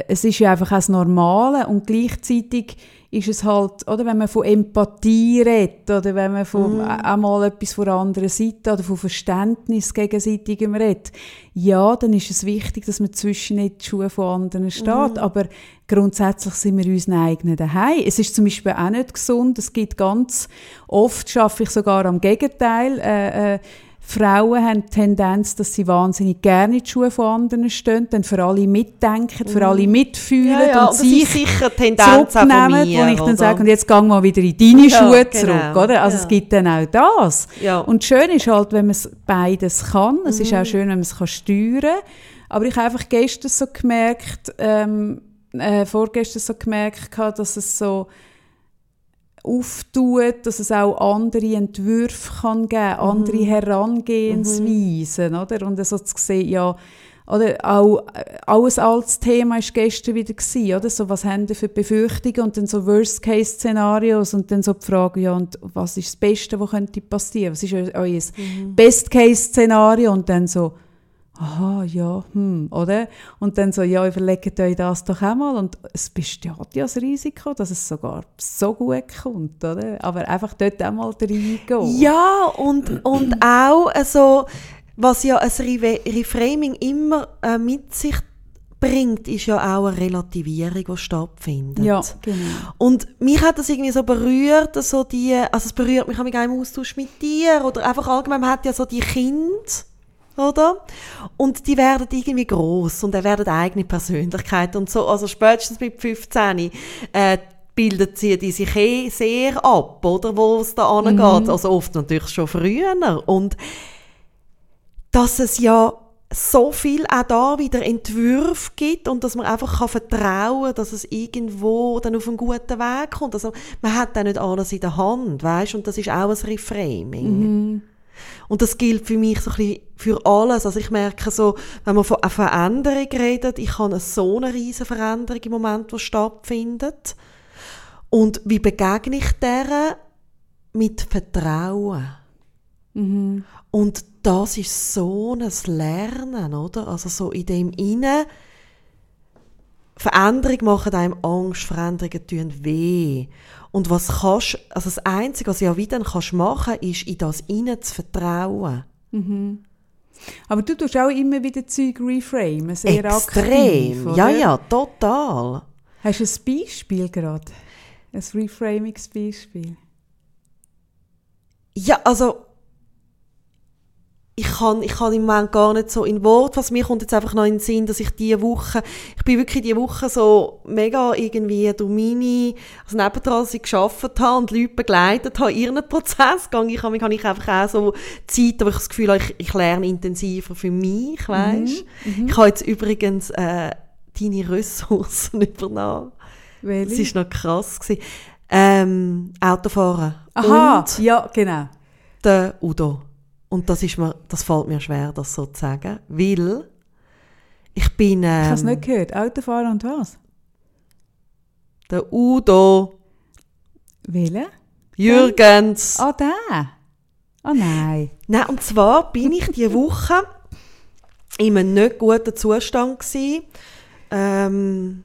es ist ja einfach auch das Normale und gleichzeitig ist es halt, oder wenn man von Empathie redet oder wenn man von Mhm. auch mal etwas von der anderen Seite oder von Verständnis gegenseitigem redet, ja, dann ist es wichtig, dass man zwischen nicht die Schuhe von anderen steht, Mhm. aber grundsätzlich sind wir unseren eigenen daheim. Es ist zum Beispiel auch nicht gesund, es gibt ganz oft, schaffe ich sogar am Gegenteil, äh, äh, Frauen haben die Tendenz, dass sie wahnsinnig gerne in die Schuhe von anderen stehen, dann für alle mitdenken, für alle mitfühlen ja, ja, und sich sicher Tendenz zurücknehmen, mir, wo ich dann oder? sage, und jetzt gehen wir wieder in deine Ja, Schuhe genau, zurück, oder? Also es gibt dann auch das. Und schön ist halt, wenn man es beides kann. Es Mhm. ist auch schön, wenn man es kann steuern kann. Aber ich habe einfach gestern so gemerkt, ähm, äh, vorgestern so gemerkt, dass es so auftut, dass es auch andere Entwürfe kann geben, andere Herangehensweisen, oder? Und so zu sehen, ja, oder auch, äh, auch ein altes Thema war gestern wieder, gewesen, oder? So, was haben die für Befürchtungen und dann so Worst-Case-Szenarios und dann so die Frage, ja, und was ist das Beste, was könnte passieren? Was ist eu- euer Best-Case-Szenario? Und dann so, aha, ja, hm, oder? Und dann so, ja, überlegt euch das doch auch mal. Und es besteht ja das Risiko, dass es sogar so gut kommt, oder? Aber einfach dort auch mal reingehen. Ja, und, und auch also, was ja ein Re Reframing immer äh, mit sich bringt, ist ja auch eine Relativierung, die stattfindet. Ja, genau. Und mich hat das irgendwie so berührt, so die, also es berührt mich auch im Austausch mit dir oder einfach allgemein, man hat ja so die Kinder, oder? Und die werden irgendwie groß und die werden eigene Persönlichkeit und so, also spätestens mit 15 äh, bildet sie die sich eh sehr ab, oder, wo es da angeht. Mhm. Also oft natürlich schon früher. Und dass es ja so viel auch da wieder Entwürfe gibt und dass man einfach kann vertrauen kann, dass es irgendwo dann auf einen guten Weg kommt. Also man hat dann nicht alles in der Hand, weißt? Und das ist auch ein Reframing. Mhm. Und das gilt für mich so ein bisschen für alles. Also ich merke so, wenn man von einer Veränderung redet, ich habe so eine riesige Veränderung im Moment, die stattfindet. Und wie begegne ich der? Mit Vertrauen. Mhm. Und das ist so ein Lernen, oder? Also so in dem Innen, Veränderung macht einem Angst, Veränderungen tun weh. Und was kannst, also das Einzige, was du ja wieder kannst machen, ist, in das Innen zu vertrauen. Mhm. Aber du tust auch immer wieder Zeug reframen, sehr Extrem. aktiv, oder? Ja, ja, total. Hast du ein Beispiel gerade? Ein Reframing-Beispiel? Ja, also ich kann, ich kann im Moment gar nicht so in Wort, was mir kommt jetzt einfach noch in den Sinn, dass ich diese Woche, ich bin wirklich diese Woche so mega irgendwie durch meine, also nebendran, dass ich gearbeitet habe und Leute begleitet habe, ihren Prozess gegangen. Ich habe, habe ich einfach auch so Zeit, wo ich das Gefühl habe, ich, ich lerne intensiver für mich, weißt mhm, mhm. Ich habe jetzt übrigens äh, deine Ressourcen *laughs* übernommen. Welche? Das war noch krass. Gewesen. Ähm, Autofahren. Aha, und ja, genau. Der Udo. Und das, ist mir, das fällt mir schwer, das so zu sagen, weil ich bin... Ähm, ich habe es nicht gehört. Autofahren und was? Der Udo. Welcher? Jürgens. Ah, oh, der? Oh nein. Nein, und zwar bin ich diese Woche in einem nicht guten Zustand gewesen. Ähm,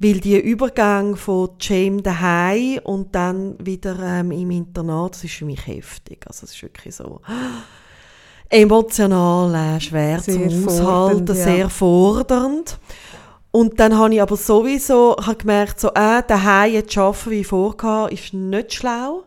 weil die Übergang von Jam daheim und dann wieder ähm, im Internat, das ist für mich heftig. Also es ist wirklich so *gasps* emotional äh, schwer zu Aushalten, ja. sehr fordernd. Und dann habe ich aber sowieso hab gemerkt, so, äh, daheim jetzt arbeiten wie vorher, ist nicht schlau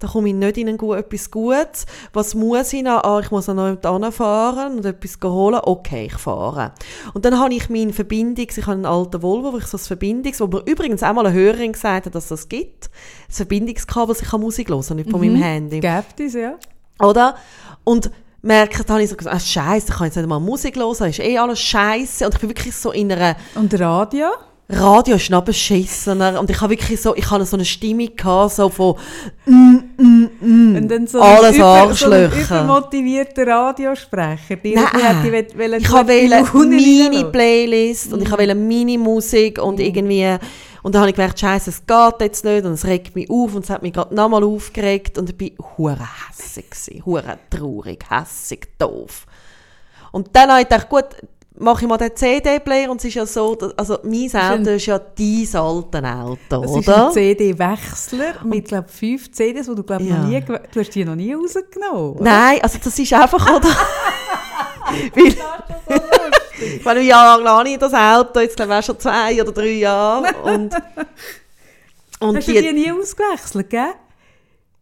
da komme ich nicht in ein gut, etwas Gutes. Was muss ich noch? Ah, ich muss noch jemand fahren und etwas holen. Okay, ich fahre. Und dann habe ich meine Verbindungs-, ich habe einen alten Volvo, wo ich so ein Verbindungs-, wo mir übrigens auch mal eine Hörerin gesagt hat, dass das gibt. Ein Verbindungskabel, ich Musik hören kann, nicht von mhm. meinem Handy. Gibt es, ja. Oder? Und merke, da habe ich so gesagt, ah, Scheiße, ich kann jetzt nicht mal Musik hören, das ist eh alles Scheiße. Und ich bin wirklich so in einer... Und Radio? Radio ist noch beschissener und ich habe wirklich so, ich habe so eine Stimme gehabt, so von mm, mm, mm, und dann so alles über, Arschlöcher. So ein übermotivierter Radiosprecher. Die Nein, ich, will, ich wollte meine Playlist und ich wollte meine Musik und mm. irgendwie und dann habe ich gedacht, Scheiße, es geht jetzt nicht und es regt mich auf und es hat mich gerade nochmal aufgeregt und ich bin hure hässig hure traurig, hässig, doof. Und dann habe ich gedacht, gut, mache ich mal den CD-Player und es ist ja so, dass, also mein Auto ist ja dein altes Auto, es oder? Es ist ein CD-Wechsler mit, glaube fünf CDs, die du, glaube ja. noch nie, du hast die noch nie rausgenommen, oder? Nein, also das ist einfach, oder? *laughs* Weil, ich meine, lange habe ich das Auto? Jetzt glaube ich schon zwei oder drei Jahre. Und, *laughs* und hast die, du die nie ausgewechselt, gell?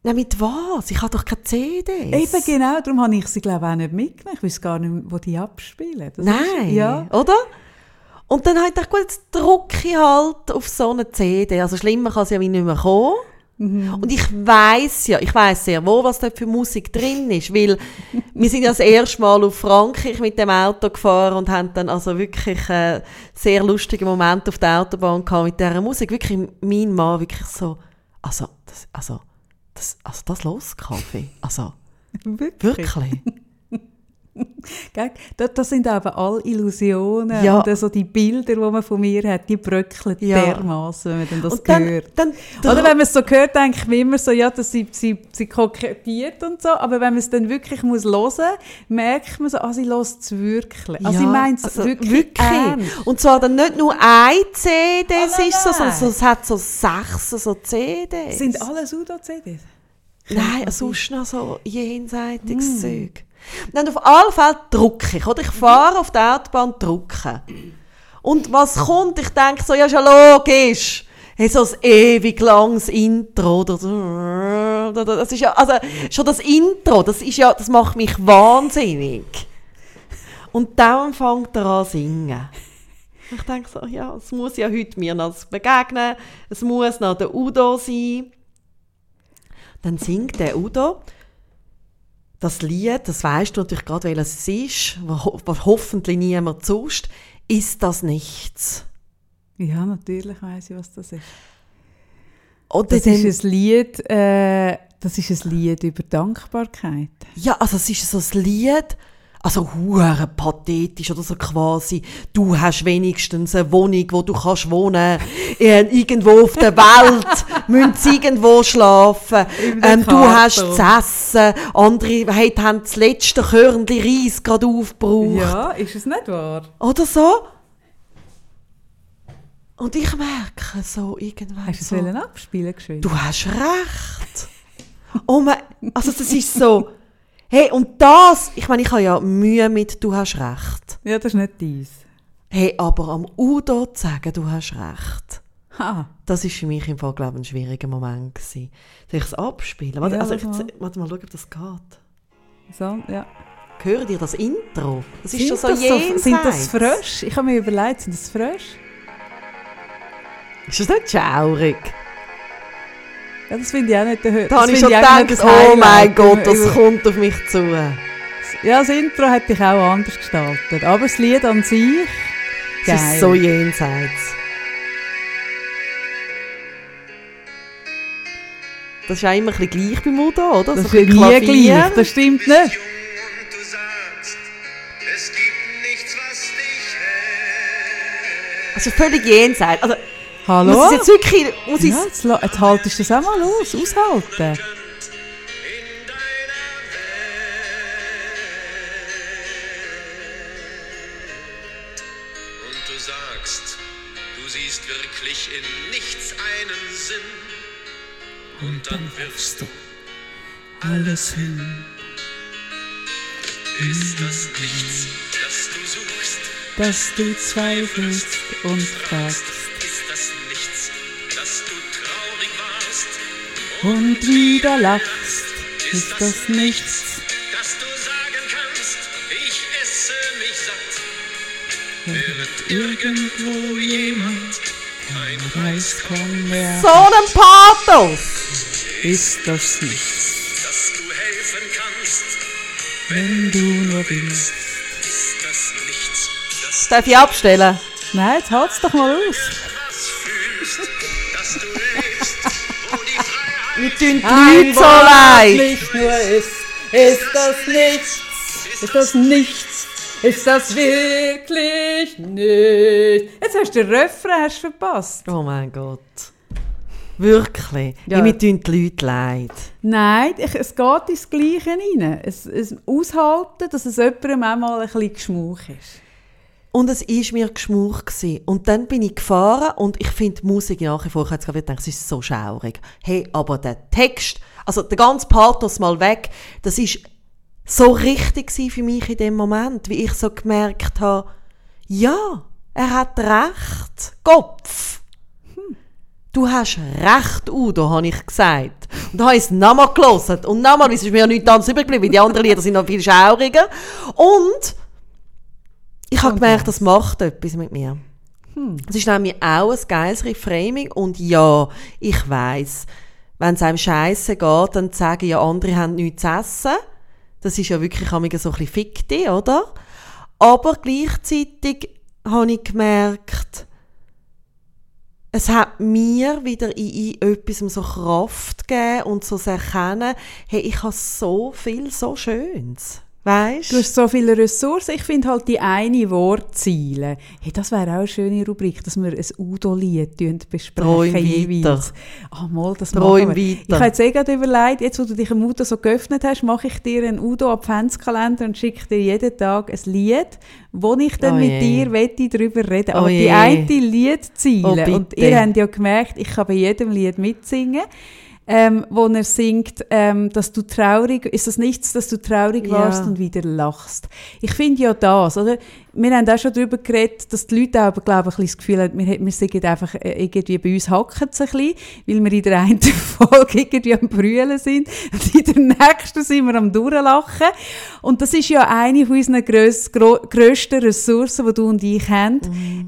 Nein, mit was? Ich habe doch keine CDs. Eben genau, darum habe ich sie glaube ich auch nicht mitgenommen. Ich weiß gar nicht, wo die abspielen. Das Nein, ist, ja. oder? Und dann habe ich gedacht, gut, jetzt drücke ich halt auf so eine CD. Also schlimmer kann es ja wie nicht mehr kommen. Mhm. Und ich weiß ja, ich weiß sehr wohl, was da für Musik drin ist, weil *laughs* wir sind ja das erste Mal auf Frankreich mit dem Auto gefahren und haben dann also wirklich einen sehr lustigen Moment auf der Autobahn gehabt mit dieser Musik. Wirklich, mein Mann wirklich so, also, das, also, das, also das los, Kaffee. Also, *laughs* wirklich. wirklich. *laughs* das, das sind eben alle Illusionen ja. und also die Bilder, die man von mir hat, die bröckeln ja. dermaßen, wenn man dann das und hört. Dann, dann, Oder wenn man es so hört, denke ich mir immer so, ja, dass sie, sie, sie kokettiert und so, aber wenn man es dann wirklich muss hören, merkt man so, ah, sie lässt es wirklich. Also ja, sie meint es also wirklich, wirklich. Und zwar dann nicht nur ein CD, oh, ist so, sondern es hat so sechs so CDs. Sind alle Sudo-CDs? Nein, sonst noch so jenseitiges mm. Zeug. Dann auf alle Fälle drücke ich. Oder ich fahre auf der Autobahn, drücke. Und was kommt? Ich denke so, ja, ist ja logisch. Hey, so ein ewig langes Intro. Das ist ja, also, schon das Intro, das ist ja, das macht mich wahnsinnig. Und dann fängt er an zu singen. Ich denke so, ja, es muss ja heute mir noch begegnen, es muss noch der Udo sein. Dann singt der Udo das Lied, das weißt du natürlich gerade, welches es ist, was hoffentlich niemand sonst, ist das nichts. Ja, natürlich weiß ich, was das ist. Oder das ist ein Lied, äh, das ist ein Lied über Dankbarkeit. Ja, also es ist so ein Lied, also hure pathetisch oder so quasi, du hast wenigstens eine Wohnung, wo du kannst wohnen, irgendwo auf der Welt, *laughs* müssen irgendwo schlafen, ähm, du hast zu essen, andere haben das letzte Körnchen Reis gerade aufgebraucht. Ja, ist es nicht wahr? Oder so? Und ich merke so irgendwann Hast du es so, abspielen geschwind? Du hast recht. Oh mein, also das ist so... Hey, und das, ich meine, ich habe ja Mühe mit «Du hast recht». Ja, das ist nicht dies. Hey, aber am Udo zu sagen, «Du hast recht», ha. das war für mich im Fall, glaube ich, ein schwieriger Moment. Gewesen. Soll ich es abspielen? Warte, Ja, also ich, warte mal, schauen, ob das geht. So, ja. Hört ihr das Intro? Das ist Sind schon so das jenseits. Sind das Frösche? Ich habe mir überlegt, sind das Frösche? Ist das nicht schaurig? Ja, das finde ich auch nicht der Da habe ich schon gedacht, das oh mein Gott, das Über- kommt auf mich zu. Ja, das Intro hätte ich auch anders gestaltet. Aber das Lied an sich, Das geil. ist so jenseits. Das ist auch immer ein bisschen gleich beim Udo, oder? das So ist ein nie gleich, das stimmt nicht. Jung und du sagst, es gibt nichts, was dich hält. Also völlig jenseits. Also, Hallo? muss es jetzt wirklich... Muss ich ja, jetzt, jetzt haltest du das auch mal aus, aushalten. in deiner Welt. Und du sagst, du siehst wirklich in nichts einen Sinn. Und dann wirfst du Alles hin, ist das nichts, das du suchst. dass du zweifelst und fragst. Und wieder lachst, ist das nichts. dass du sagen kannst, ich esse mich satt, während irgendwo jemand kein Weiß kaum mehr, so einen Pathos! ist das nichts, dass du helfen kannst, wenn du nur willst. ist das nichts, dass Darf ich abstellen? Nein, jetzt halt's doch mal aus. Wir tun die Leute so leid. ist, ist das nichts, ist das nichts, ist das wirklich nicht. Jetzt hast du den Refrain hast verpasst. Oh mein Gott. Wirklich. Ja. Mir tun die Leute leid. Nein, ich, es geht ins Gleiche rein. Es, es aushalten, dass es jemandem auch mal ein bisschen Geschmauch ist. Und es war mir geschmuch. gewesen. Und dann bin ich gefahren und ich finde die Musik nach wie vor, ich habe gedacht, es ist so schaurig. Hey, aber der Text, also der ganze Pathos mal weg, das ist so richtig für mich in dem Moment, wie ich so gemerkt habe, ja, er hat recht, Kopf. Du hast recht, Udo, habe ich gesagt. Und habe ich es nochmal gelesen. Und nochmal, es ist mir ja nichts anderes übrig geblieben, weil die anderen Lieder sind noch viel schauriger. Und ich habe gemerkt, das macht etwas mit mir. Es ist nämlich auch ein geiles Reframing und ja, ich weiß, wenn es einem scheiße geht, dann sagen ja andere haben nichts zu essen. Das ist ja wirklich so ein bisschen Fikti, oder? Aber gleichzeitig habe ich gemerkt, es hat mir wieder in, in etwas so Kraft gegeben und so Erkennen, hey, ich habe so viel, so Schönes. Weißt Du hast so viele Ressourcen. Ich finde halt die eine Wortziele. Hey, das wäre auch eine schöne Rubrik, dass wir ein Udo-Lied besprechen Träum jeweils. Ah, mal, das Träum machen wir. weiter. Ich habe jetzt eh gerade überlegt, jetzt wo du dich am Udo so geöffnet hast, mache ich dir einen Udo-Adventskalender und schicke dir jeden Tag ein Lied, wo ich dann Oh mit je. dir wette, darüber reden Oh Aber die je. eine Liedziele, Oh, und ihr habt ja gemerkt, ich kann bei jedem Lied mitsingen, ähm, wo er singt, ähm, dass du traurig, ist das nichts, dass du traurig Ja. warst und wieder lachst. Ich finde ja das, oder? Wir haben auch schon darüber geredet, dass die Leute aber, glaube ich, ein bisschen das Gefühl haben, wir, wir sind einfach äh, irgendwie bei uns hacken es ein bisschen, weil wir in der einen *laughs* Folge irgendwie am Brüllen sind und in der nächsten sind wir am Durchlachen. Und das ist ja eine von unseren gröss, grössten Ressourcen, die du und ich haben,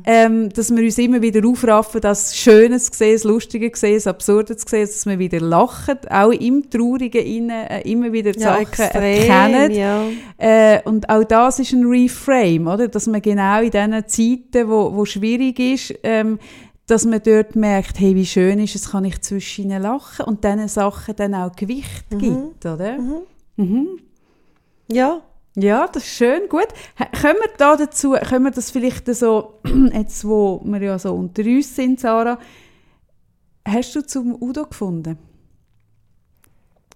ähm, dass wir uns immer wieder aufraffen, das Schöne zu sehen, das Lustige zu sehen, das Absurde zu sehen, dass wir wieder lachen, auch im Traurigen innen, äh, immer wieder die Sachen erkennen. ja. Äh, und auch das ist ein Reframe, oder? Dass man genau in diesen Zeiten, wo, wo schwierig ist, ähm, dass man dort merkt, hey, wie schön ist es, kann ich zwischen ihnen lachen und diesen Sachen dann auch Gewicht gibt, oder? Mhm. Ja. Ja, das ist schön, gut. Können wir da dazu, können wir das vielleicht so, *clears throat* jetzt wo wir ja so unter uns sind, Sarah, hast du zum Udo gefunden?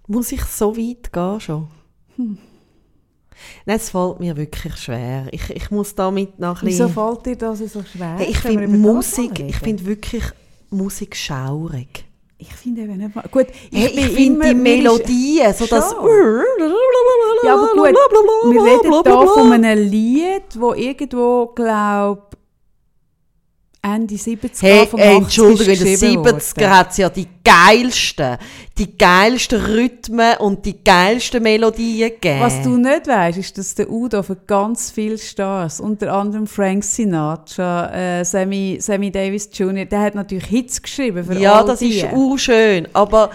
Muss ich so weit gehen schon? Hm. Nein, es fällt mir wirklich schwer. Ich, ich muss damit noch ein Wieso bisschen... fällt dir das so schwer? Hey, ich finde das Musik, ich finde wirklich Musik schaurig. Ich finde eben nicht mal. Gut, Hey, ich finde die Melodien, so das... Ja, aber gut, wir reden hier von einem Lied, wo irgendwo, glaube Ende 70er, Hey, ey, 80er Entschuldigung, in den geschrieben 70er worden. hat es ja die geilsten, die geilsten Rhythmen und die geilsten Melodien gegeben. Was du nicht weißt, ist, dass der Udo für ganz viele Stars, unter anderem Frank Sinatra, äh, Sammy, Sammy Davis Jr., der hat natürlich Hits geschrieben für Ja, all das die. ist auch schön, aber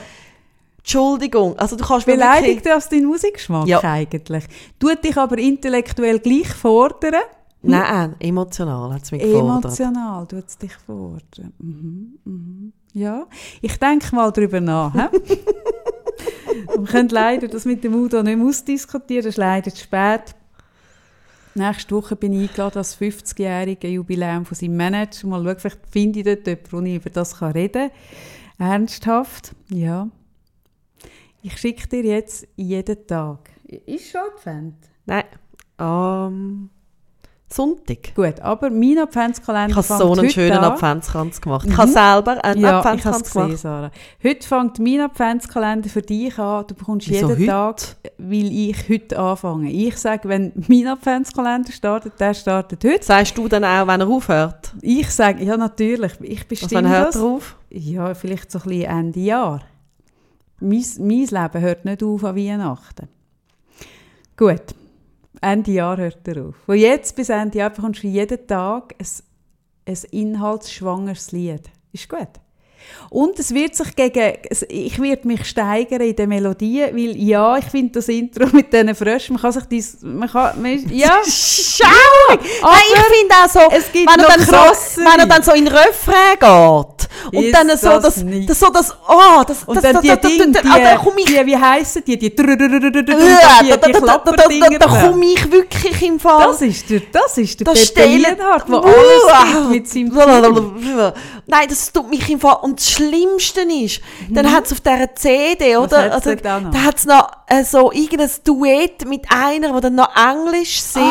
Entschuldigung, also du kannst Beleidigt das deinen Musikgeschmack Ja. eigentlich? Tut dich aber intellektuell gleich fordern? Nein, emotional hat es mich gefordert. Emotional tut es dich fordern. Mhm, mhm. Ja, ich denke mal darüber nach. *laughs* Wir können leider das mit dem Udo nicht mehr ausdiskutieren, das ist leider zu spät. Nächste Woche bin ich eingeladen als 50-jährige Jubiläum von seinem Manager. Mal schauen, vielleicht finde ich dort jemanden, wo ich über das kann reden kann. Ernsthaft, ja. Ich schicke dir jetzt jeden Tag. Ist schon Advent? Nein, ähm, Sonntag. Gut, aber mein Adventskalender Ich habe so einen schönen an. Adventskranz gemacht. Ich habe selber einen Ja, ich Adventskranz gesehen, gemacht. Sarah. Heute fängt mein Adventskalender für dich an. Du bekommst Wieso jeden heute? Tag, weil ich heute anfange. Ich sage, wenn mein Adventskalender startet, der startet heute. Sagst du dann auch, wenn er aufhört? Ich sage, ja natürlich, ich Was, bestimme wann hört er auf? Ja, vielleicht so ein bisschen Ende Jahr. Mein, mein Leben hört nicht auf an Weihnachten. Gut, Ende Jahr hört er auf. Von jetzt bis Ende Jahr bekommst du jeden Tag ein, ein inhaltsschwangeres Lied. Ist gut. Und es wird sich gegen, ich werde mich steigern in der Melodie, weil ja, ich finde das Intro mit diesen Fröschen, man kann sich dies, man kann, man, ja, *laughs* Schaurig! aber Nein, ich finde auch so, es gibt wenn, er dann so, wenn er dann so in den Refrain geht und Ist dann so das das, das, so das, oh, das, Und das, dann das, die das, das, die, ich, die, wie heissen die, die, die, die, Klapperdinger. da komme ich wirklich im Fall. Das ist der, das ist der Das Peter Lienhardt, der alles mit seinem. Nein, das tut mich im Fall. Und das Schlimmste ist, dann hat es auf dieser CD, Mhm. Was oder? Also, da hat es noch äh, so irgendein Duett mit einer, die dann noch Englisch singt.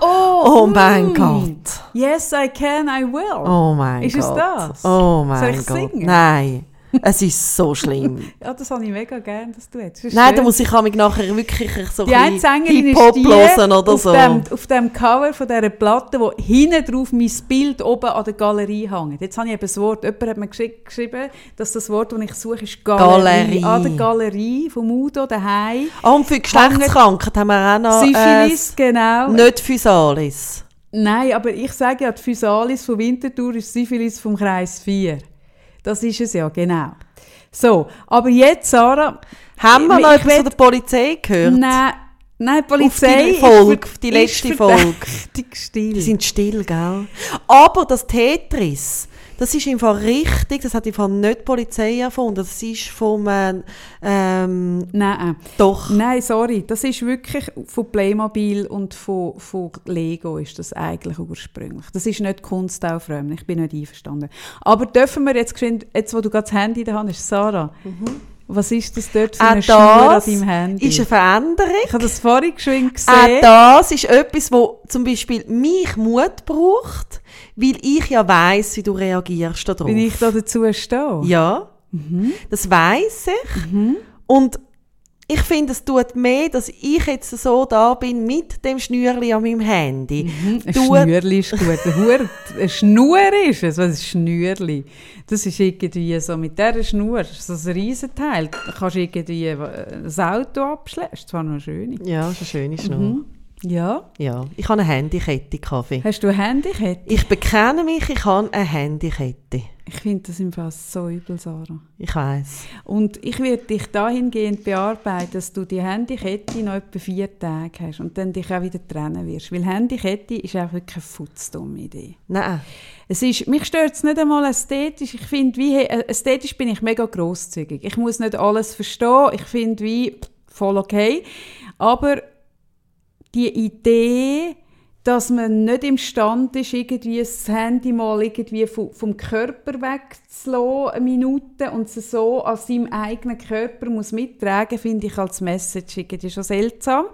oh, oh mein mm. Gott. Yes, I can, I will. Oh mein Ist es Gott. das? Oh Soll mein ich Gott. singen? Nein. Es ist so schlimm. *laughs* Ja, das habe ich mega gerne, dass du jetzt. Nein, da muss ich mich nachher wirklich so die ist Hip-Hop hören oder auf, so. dem, auf dem Cover von dieser Platte, wo hinten drauf mein Bild oben an der Galerie hängt. Jetzt habe ich eben das Wort, jemand hat mir geschri- geschrieben, dass das Wort, das ich suche, ist Galerie. Galerie. An der Galerie vom Udo daheim. Ah, und für Geschlechtskrankheit haben wir auch noch Syphilis, genau. äh, nicht Physalis. Nein, aber ich sage ja, die Physalis von Winterthur ist Syphilis vom Kreis 4. Das ist es ja, genau. So, aber jetzt, Sarah... Haben wir noch etwas von der Polizei gehört? Nein, nein, die Polizei die ist Folge, die letzte Folge. Die sind still, gell? Aber das Tetris, das ist im Fall richtig, das hat im Fall nicht die Polizei erfunden, das ist vom, äh, ähm, Nein, doch. nein, sorry, das ist wirklich von Playmobil und von, von Lego ist das eigentlich ursprünglich. Das ist nicht Kunst auch fremd, ich bin nicht einverstanden. Aber dürfen wir jetzt, jetzt wo du gerade das Handy in der Hand hast, Sarah, was ist das dort für Auch eine Schnur an das deinem Handy? ist eine Veränderung. ich habe das vorhin geschwind Auch gesehen. das ist etwas, wo zum Beispiel mich Mut braucht, weil ich ja weiss, wie du reagierst darauf. Bin ich da dazu stehen? Ja, Mhm. das weiss ich. Und ich finde, es tut mehr, dass ich jetzt so da bin mit dem Schnürli an meinem Handy. Mhm, Ein Tut- Schnürli ist gut. Ein, Hure- ein Schnur ist es, was ist Schnürli? Das ist irgendwie so mit dieser Schnur, das ist so ein Riesenteil. Da kannst du irgendwie äh, ein Auto abschließen. Das ist zwar noch schön. Ja, das ist eine schöne Schnur. Mhm. Ja. Ja, ich habe eine Handykette, Kaffee. Hast du eine Handykette? Ich bekenne mich, ich habe eine Handykette. Ich finde das im Fall so übel, Sarah. Ich weiß. Und ich werde dich dahingehend bearbeiten, dass du die Handykette noch etwa vier Tage hast und dann dich auch wieder trennen wirst. Weil Handykette ist auch wirklich eine futzdumme Idee. Nein. Es ist, mich stört es nicht einmal ästhetisch. Ich finde, wie, äh, ästhetisch bin ich mega grosszügig. Ich muss nicht alles verstehen. Ich finde, wie, voll okay. Aber die Idee, dass man nicht imstande ist, irgendwie das Handy mal irgendwie vom, Körper wegzulassen, eine Minute, und es so an seinem eigenen Körper muss mittragen, finde ich als Message irgendwie schon seltsam.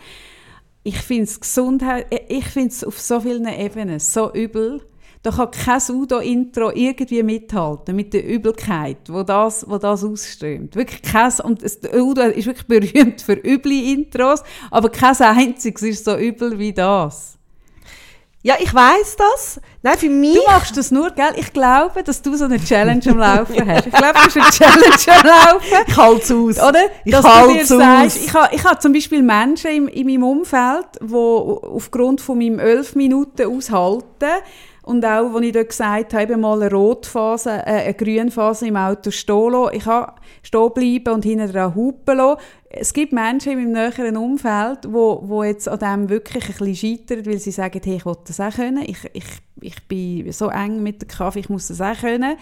Ich finde es äh, ich finde es auf so vielen Ebenen so übel. Da kann kein Udo-Intro irgendwie mithalten mit der Übelkeit, wo das, wo das ausströmt. Wirklich kein, und der Udo ist wirklich berühmt für üble Intros, aber kein einziges ist so übel wie das. Ja, ich weiß das. Nein, für mich... Du machst das nur, gell? Ich glaube, dass du so eine Challenge am Laufen hast. Ich glaube, du hast eine Challenge am Laufen. Ich halte es aus. Oder? Ich halte dir es sagst, aus. ich habe ich ha zum Beispiel Menschen in, in meinem Umfeld, die aufgrund von meinem 11 Minuten aushalten und auch, als ich dort gesagt habe, eben mal eine Rotphase, äh, eine Grünphase im Auto stehen lassen. Ich habe stehen bleiben und hinten dran hupen lassen. Es gibt Menschen in meinem näheren Umfeld, wo, wo jetzt an dem wirklich ein bisschen scheitern, weil sie sagen, hey, ich will das auch können. Ich, ich, ich bin so eng mit dem Kaffee, ich muss das auch können.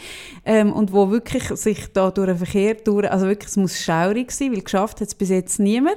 Ähm, und wo wirklich sich da durch den Verkehr durch, also wirklich, es muss schaurig sein, weil geschafft hat es bis jetzt niemand.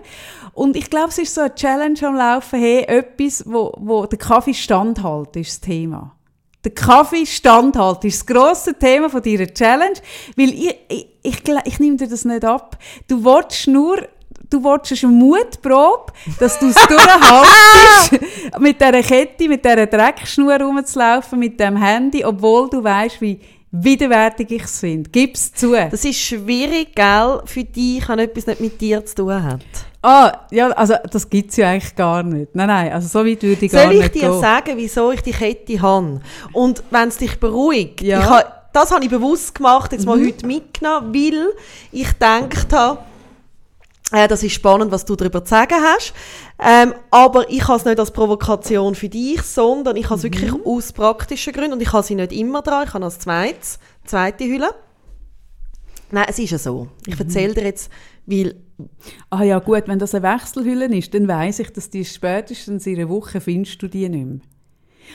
Und ich glaube, es ist so eine Challenge am Laufen, hey, etwas, wo, wo der Kaffee standhält, ist das Thema. Der Kaffee standhalt ist das grosse Thema von deiner Challenge, weil ich, ich, ich, ich nehme dir das nicht ab. Du willst nur, du willst eine Mutprobe, dass du es *laughs* durchhaltest, *laughs* mit dieser Kette, mit dieser Dreckschnur rumzulaufen, mit dem Handy, obwohl du weißt, wie widerwärtig ich es finde. Gib's zu. Das ist schwierig, gell, für dich, wenn etwas nicht mit dir zu tun hat. Ah, ja, also das gibt's ja eigentlich gar nicht. Nein, nein, also so weit würde ich gar Soll ich nicht dir gehen. sagen, wieso ich die Kette habe? Und wenn es dich beruhigt, Ja. ich ha, das habe ich bewusst gemacht, jetzt mal Mhm. heute mitgenommen, weil ich gedacht habe, äh, das ist spannend, was du darüber zu sagen hast. Ähm, aber ich habe es nicht als Provokation für dich, sondern ich habe es Mhm. wirklich aus praktischen Gründen und ich habe sie nicht immer dran. Ich habe als zweites, zweite Hülle. Nein, es ist ja so. Ich Mhm. erzähle dir jetzt, weil Ah ja, gut, wenn das eine Wechselhülle ist, dann weiss ich, dass die spätestens in einer Woche findest du die nicht mehr.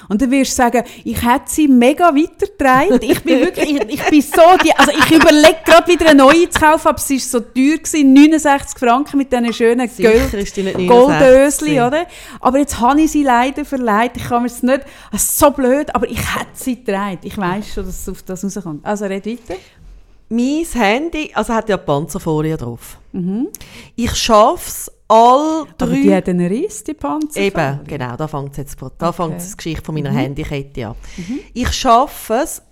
Und dann wirst du sagen, ich hätte sie mega weitergetragen. Ich bin wirklich, ich, ich bin so, die, also ich überlege gerade wieder eine neue zu kaufen, aber sie war so teuer gewesen, 69 Franken mit diesen schönen Gold, ist die nicht 69. Goldösli, oder? Aber jetzt habe ich sie leider verleiht. Ich kann mir es nicht, es ist so blöd, aber ich hätte sie getragen. Ich weiss schon, dass es auf das rauskommt. Also red weiter. Mein Handy, also hat ja Panzerfolie drauf. Ich schaffe es all Mhm. Aber die drei... hat einen Riss, die Panzer. Eben, genau, da fängt jetzt da fängt Okay. die Geschichte von meiner Handykette an. Ich schaffe es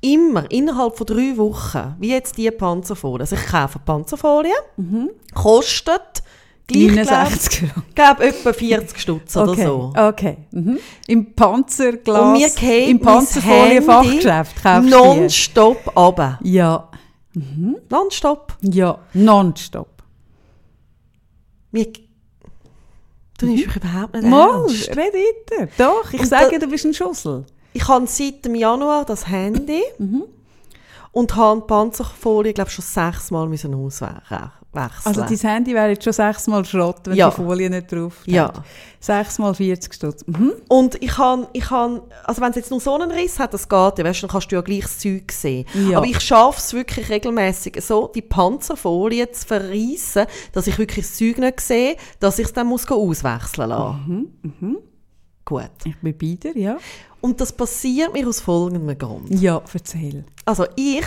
immer innerhalb von drei Wochen, wie jetzt die Panzerfolie. Also ich kaufe Panzerfolie, kostet gleich, glaube 69 Euro. glaub, etwa 40 Stutz oder okay. so. Okay. Mhm. Im Panzerglas, Und mir geht im Panzerfolie-Fachgeschäft kaufst nonstop runter. Ja, Nonstop. ja, nonstop. Mir, du nimmst mich überhaupt nicht Mal, ernst. red weiter. Doch, ich Und sage, da- du bist ein Schussel. Ich habe seit dem Januar das Handy Mhm. und habe die Panzerfolie, glaube schon sechsmal müssen auswechseln. Also dein Handy wäre jetzt schon sechsmal Schrott, wenn Ja. die Folie nicht drauf Ja. hat. Sechsmal 40 Stutz. Mhm. Und ich habe, ich habe, also wenn es jetzt nur so einen Riss hat, das geht ja, weißt, dann kannst du ja gleich das Zeug sehen. Ja. Aber ich schaffe es wirklich regelmäßig, so die Panzerfolie zu verreissen, dass ich wirklich das Zeug nicht sehe, dass ich es dann muss auswechseln lassen Mhm, Gut. Ich bin bei dir, ja. Und das passiert mir aus folgendem Grund. Ja, erzähl. Also ich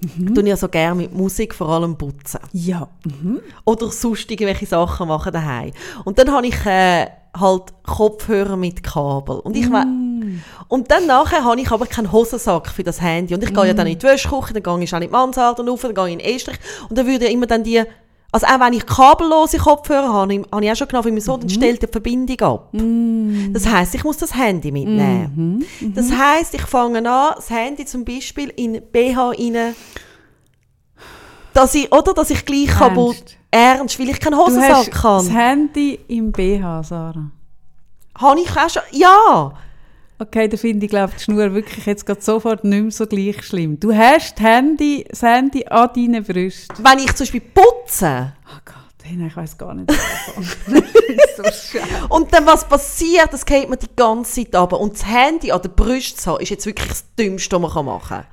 Mhm. tue ja so gerne mit Musik vor allem putzen. Ja. Mhm. oder sonst irgendwelche Sachen machen daheim. Und dann habe ich äh, halt Kopfhörer mit Kabel. Und, ich Mm. und dann nachher habe ich aber keinen Hosensack für das Handy. Und ich gehe ja dann in die Wäschküche, dann gehe ich auch in die Mansarde rauf, dann gehe ich in den Estrich. Und dann würde ja immer dann die Also auch wenn ich kabellose Kopfhörer habe, habe ich auch schon genau für mich so, dann stellt die Verbindung ab. Das heisst, ich muss das Handy mitnehmen. Das heisst, ich fange an, das Handy zum Beispiel in BH rein, dass ich, oder, dass ich gleich Ernst? kaputt, ernst, weil ich keinen Hosensack das kann. Handy im BH, Sarah. Habe ich auch schon, ja. Okay, da finde ich, glaube die Schnur wirklich jetzt gerade sofort nicht mehr so gleich schlimm. Du hast das Handy, das Handy an deinen Brüsten. Wenn ich zum Beispiel putze, Oh Gott, ich weiß gar nicht, *laughs* so. Und dann, was passiert, das geht mir die ganze Zeit runter. Und das Handy an der Brust zu haben, ist jetzt wirklich das Dümmste, was man machen kann.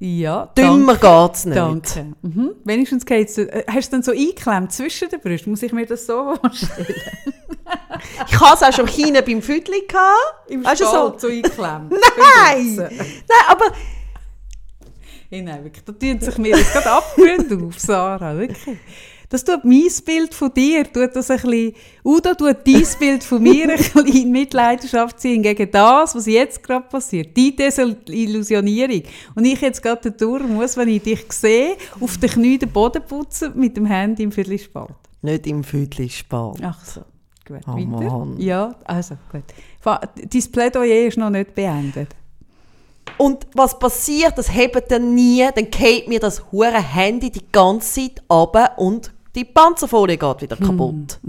Ja, Dümmer danke. geht's nicht. Danke. Mhm. Wenigstens geht's. äh, Hast du es dann so eingeklemmt zwischen den Brüsten? Muss ich mir das so vorstellen? *laughs* Ich hatte es auch schon hinten beim Füdli. Im Weißt du, so, so eingeklemmt. *laughs* Nein! Nein, aber Hey, nein, wirklich. Da tun sich mir jetzt gerade Abgründe auf, Sarah. Wirklich. Das tut mein Bild von dir, tut das ein bisschen, Udo tut dein Bild von mir ein *laughs* bisschen in Mitleidenschaft ziehen gegen das, was jetzt gerade passiert. Die Desillusionierung. Und ich jetzt gerade durch muss, wenn ich dich sehe, auf den Knien den Boden putzen mit dem Handy im Viertelspalt. nicht im sparen. Ach so. Gut, Oh weiter. Mann. Ja, also gut. Dein Plädoyer ist noch nicht beendet. Und was passiert, das hebt dann nie, dann geht mir das hure Handy die ganze Zeit runter und die Panzerfolie geht wieder kaputt.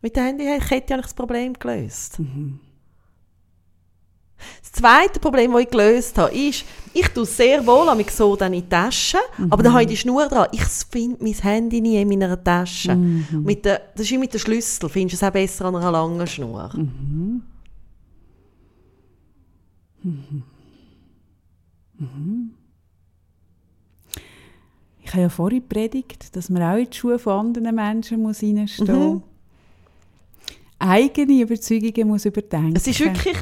Mit dem Handy hätte ich das Problem gelöst. Das zweite Problem, das ich gelöst habe, ist, ich tue sehr wohl an so dann in die Tasche, aber dann habe ich die Schnur dran. Ich finde mein Handy nie in meiner Tasche. Mit der, das ist wie mit dem Schlüssel, findest du es auch besser an einer langen Schnur. Ich habe ja vorhin predigt, dass man auch in die Schuhe von anderen Menschen muss reinstehen muss. Mhm. Eigene Überzeugungen muss überdenken. Es ist wirklich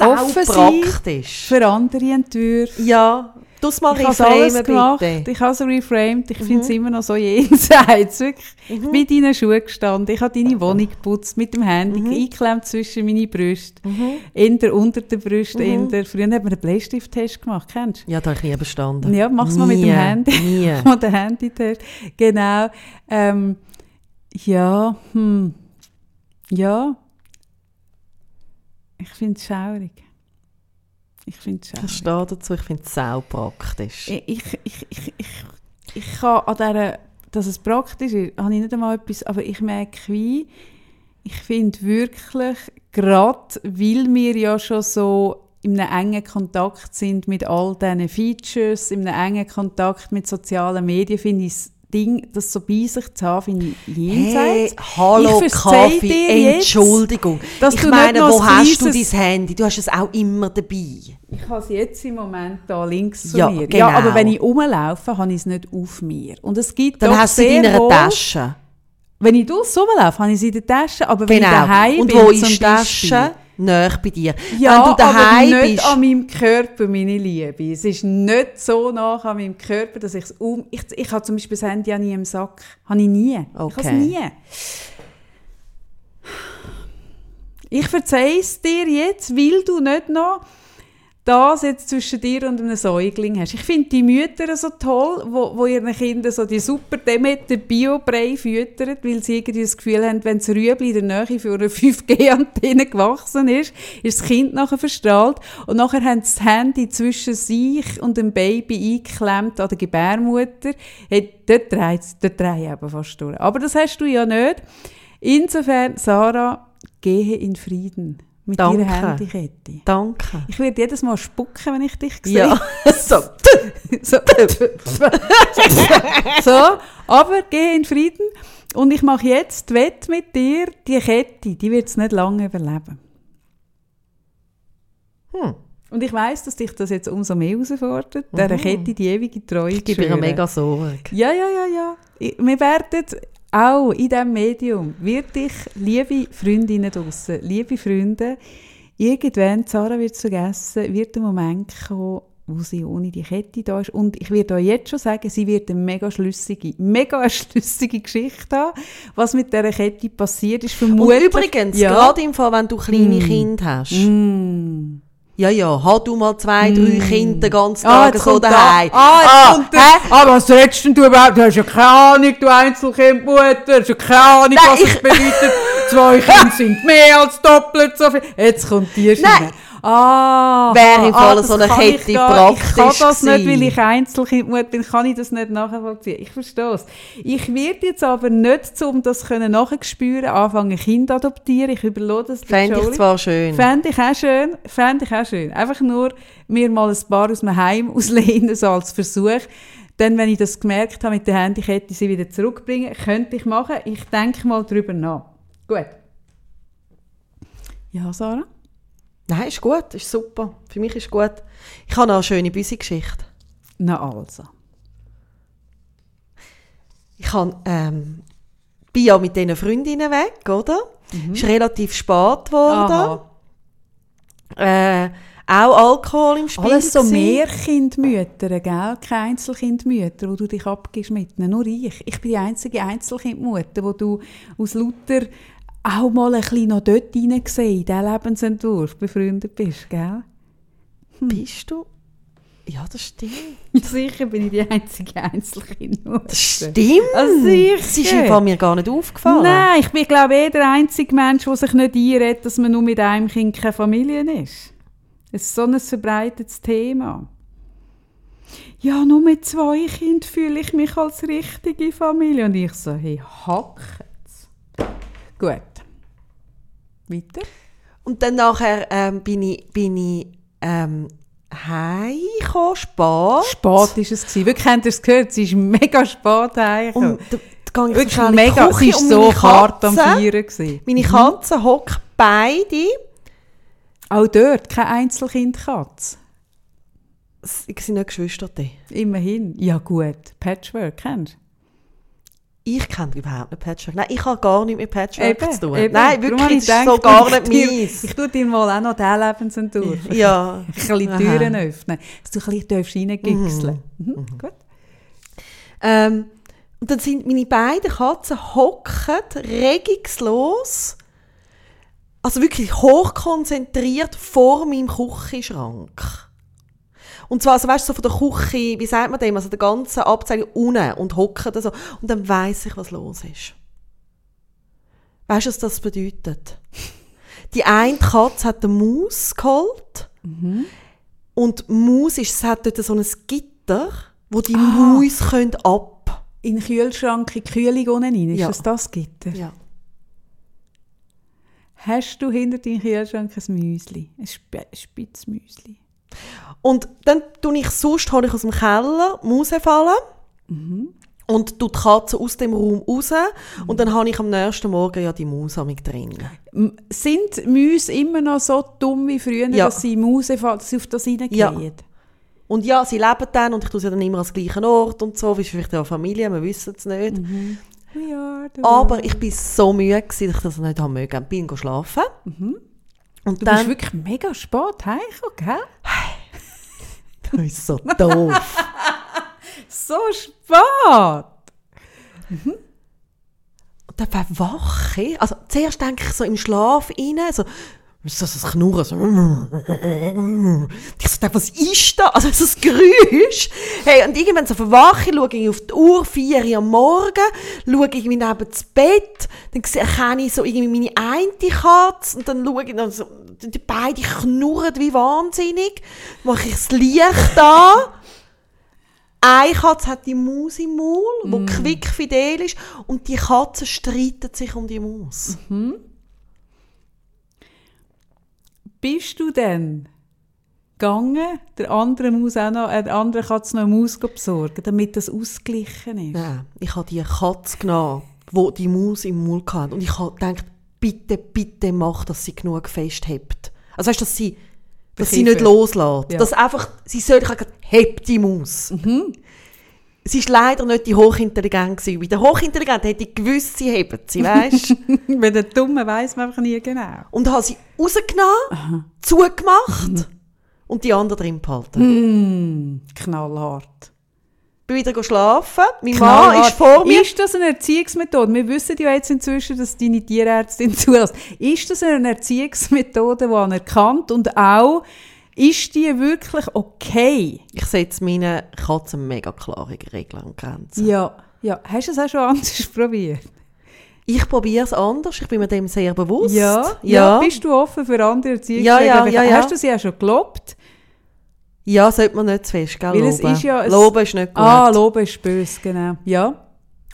Offen praktisch. Für andere Entwürfe. Ja, du es mal Ich reframen, gemacht. bitte. Ich habe es reframed. Ich finde es immer noch so jenseits. Wirklich. Ich bin in deinen Schuhen gestanden. Ich habe deine Wohnung geputzt mit dem Handy, eingeklemmt zwischen meine Brüste. Eher unter den Brüsten. eher- Früher hat man einen Bleistift-Test gemacht. Kennst du? Ja, da habe ich nie bestanden. Ja, mach's mal mit dem Handy. Nie. *laughs* Mal den Handy-Test. Genau. Ähm, ja, hm. Ja. Ich finde es schaurig. Ich finde es Ich stehe dazu, ich finde es sau praktisch. Ich, ich, ich, ich, ich, ich kann an dieser, dass es praktisch ist, habe ich nicht einmal etwas, aber ich merke wie, ich finde wirklich, gerade weil wir ja schon so in einem engen Kontakt sind mit all diesen Features, in einem engen Kontakt mit sozialen Medien, finde ich das Ding, das so bei sich zu haben, finde ich Hey, jenseits. hallo Ich Kaffee, jetzt, Entschuldigung. dass ich meine, wo hast du dein Handy? Du hast es auch immer dabei. Ich habe es jetzt im Moment da links zu Ja, mir. genau. Ja, aber wenn ich rumlaufe, habe ich es nicht auf mir. Und es gibt Dann hast du es in deiner Tasche. Wenn ich durchs rumlaufe, habe ich sie in der Tasche, aber wenn ich Genau. daheim Und bin, wo ist die Beispiel- Tasche? Näher bei dir. Ja, Wenn du daheim aber nicht bist. an meinem Körper, meine Liebe. Es ist nicht so nah an meinem Körper, dass ich es um... Ich, ich habe zum Beispiel das Handy auch nie im Sack. Habe ich nie. Ich habe es Okay. nie. Ich verzeihe es dir jetzt, weil du nicht noch das jetzt zwischen dir und einem Säugling hast. Ich finde die Mütter so toll, wo, wo ihren Kindern so die super Demeter Bio-Brei füttern, weil sie irgendwie das Gefühl haben, wenn das Rüebli in der Nähe für eine *laughs* 5G-Antenne gewachsen ist, ist das Kind nachher verstrahlt und nachher haben sie das Handy zwischen sich und dem Baby eingeklemmt an der Gebärmutter. Hey, dort dreht dort drehe ich eben fast durch. Aber das hast du ja nicht. Insofern, Sarah, gehe in Frieden mit Danke. ihrer Handykette. Danke. Ich werde jedes Mal spucken, wenn ich dich sehe. *laughs* Ja, so. so. so, aber gehe in Frieden. Und ich mache jetzt die Wette mit dir, die Kette, die wird es nicht lange überleben. Hm. Und ich weiß, dass dich das jetzt umso mehr herausfordert, dieser Kette die ewige Treue Ich zu gebe ihr mega Sorge. Ja, ja, ja, ja. Ich- Wir werden auch in diesem Medium, wird dich, liebe Freundinnen draussen, liebe Freunde, irgendwann, Sarah wird es vergessen, wird der Moment kommen, wo sie ohne die Kette da ist. Und ich werde euch jetzt schon sagen, sie wird eine mega schlüssige, mega *laughs* schlüssige Geschichte haben, was mit dieser Kette passiert ist. Und Vermutlich, übrigens, ja, gerade im Fall, wenn du kleine Kinder hast, Mm. Ja, ja, halt du mal zwei, drei Kinder den ganzen Ah, Tag jetzt so daheim. da- Ah, jetzt Ah, kommt der- hä? ah, was redest denn du überhaupt? Du hast ja keine Ahnung, du Einzelkindmutter. Du hast ja keine Ahnung, was ich- es bedeutet. Zwei Kinder sind mehr als doppelt so viel. Jetzt kommt die Schiene. Ah, Wäre im ah, Fall das so eine Kette ich gar- Ich kann praktisch das nicht, weil gewesen. ich Einzelkindmutter bin, kann ich das nicht nachvollziehen. Ich verstehe es. Ich werde jetzt aber nicht, um das können nachzuspüren, anfangen, Kind adoptieren. Ich überlasse das Fände ich zwar schön. Fände ich auch schön. Fände ich auch schön. Einfach nur mir mal ein paar aus dem Heim *laughs* auslehnen, so als Versuch. Dann, wenn ich das gemerkt habe mit der Handykette, sie wieder zurückbringen, könnte ich machen. Ich denke mal drüber nach. Gut. Ja, Sarah? Nein, ist gut, ist super. Für mich ist gut. Ich habe noch eine schöne Büsi-Geschichte. Na also. Ich habe, ähm, bin ja mit diesen Freundinnen weg, oder? Ist relativ spät geworden. Mhm. Äh, auch Alkohol im Spiel. Alles so. Mehrkindmütter, gell? Keine Einzelkindmütter, wo du dich abgibst mit ihnen. Nur ich. Ich bin die einzige Einzelkindmutter, wo du aus Luther auch mal ein bisschen noch dort hineingesehen, in diesen Lebensentwurf befreundet bist, gell? Bist du? Ja, das stimmt. *laughs* Sicher bin ich die einzige Einzelkindmutter. Das stimmt. Sicher. Das ist im Fall mir gar nicht aufgefallen. Nein, ich bin, glaube ich, eh der einzige Mensch, der sich nicht einredet, dass man nur mit einem Kind keine Familie ist. Es ist so ein verbreitetes Thema. Ja, nur mit zwei Kindern fühle ich mich als richtige Familie. Und ich so, hey, hackt's. Gut. Weiter? Und dann nachher ähm, bin ich, bin ich ähm, heimgekommen, spät. Spät war es. gewesen. Wirklich, habt ihr es gehört? Sie ist mega spät heimgekommen. Und ich Wirklich mega, sie war so hart am Feiern. gewesen. Meine Katzen hocken beide. Auch dort, keine Einzelkindkatze. Sie sind nicht Geschwister. Immerhin. Ja gut, Patchwork, kennst du? Ich kenne überhaupt nicht Patchwork. Nein, ich habe gar nichts mit Patchwork zu tun. eben. Nein, wirklich, das ist so gar ich nicht meins. Ich tue dir mal auch noch diesen Lebensentwurf. *laughs* Ja. *laughs* Ein bisschen Aha. Türen öffnen, dass du ein bisschen reingüchseln mhm. Gut. Ähm, und dann sind meine beiden Katzen hocken regungslos, also wirklich hochkonzentriert vor meinem Küchenschrank. Und zwar, also weißt du, so von der Küche, wie sagt man dem, also der ganzen Abteilung unten und hocken da so. Und dann weiss ich, was los ist. Weißt du, was das bedeutet? Die eine Katze hat eine Maus geholt. Und die Maus ist, es hat dort so ein Gitter, wo die Maus können ab. In den Kühlschrank, in die Kühlung unten rein, ist Ja. das das Gitter? Ja. Hast du hinter deinem Kühlschrank ein Müsli? Ein Sp Spitzmüsli? Und dann tue ich sonst, hole ich aus dem Keller Maus fallen und tue die Katze aus dem Raum raus und dann habe ich am nächsten Morgen ja die Maus drin. Sind Mäuse immer noch so dumm wie früher, Ja. dass sie Mause dass sie auf das reingehen? Ja. Und ja, sie leben dann und ich tue sie dann immer am gleichen Ort und so, wie ist vielleicht ja eine Familie, wir wissen es nicht. Are the Aber ich bin so müde, dass ich das nicht haben mögen. Bin schlafen. Und Mhm. Du bist dann... wirklich mega spät heimgekommen, gell? *laughs* Das ist so doof. So spät! Und dann verwache ich. Also zuerst denke ich so im Schlaf rein, so, so das Knurren, so. Ich so was ist da? Also so das Geräusch. Hey, und irgendwann so verwache ich, schaue ich auf die Uhr, 4 Uhr am Morgen, schaue ich neben das Bett, dann erkenne ich so irgendwie meine eine Katze und dann schaue ich, dann so, die beiden knurren wie wahnsinnig, mache ich das Licht an. Eine Katze hat die Maus im Maul, die Mm. quickfidel ist, und die Katze streitet sich um die Maus. Bist du denn gegangen, der andere Maus auch noch, äh, der andere Katze noch eine Maus besorgen, damit das ausgeglichen ist? Nein, ich habe die Katze genommen, die die Maus im Maul hatte. Und ich habe gedacht, bitte, bitte mach, dass sie genug festhebt. Also weißt du, dass sie, dass sie nicht loslässt. Ja. Dass einfach, sie soll, ich habe gesagt, heb die Maus. Sie ist leider nicht die Hochintelligent gewesen. Bei der Hochintelligent hätte ich gewusst, sie hebt sie, weißt du? *laughs* Bei den Dummen weiss man einfach nie genau. Und habe sie rausgenommen, zugemacht und die andere drin behalten. Knallhart. Bin wieder schlafen. Mein Mann Knallhart. ist vor mir. Ist das eine Erziehungsmethode? Wir wissen ja jetzt inzwischen, dass deine Tierärztin *laughs* zulässt. Ist das eine Erziehungsmethode, die anerkannt und auch Ist die wirklich okay? Ich setze meinen Katzen mega klare Regeln und Grenzen. Ja. ja. Hast du es auch schon anders *laughs* probiert? Ich probiere es anders, ich bin mir dem sehr bewusst. Ja. ja. Bist du offen für andere Erziehungsregeln? Ja, ja, ja, ja. Hast du sie auch schon gelobt? Ja, sollte man nicht zu fest, gell, Weil es loben. ist ja ein- Loben ist nicht gut. Ah, Loben ist böse, genau. Ja.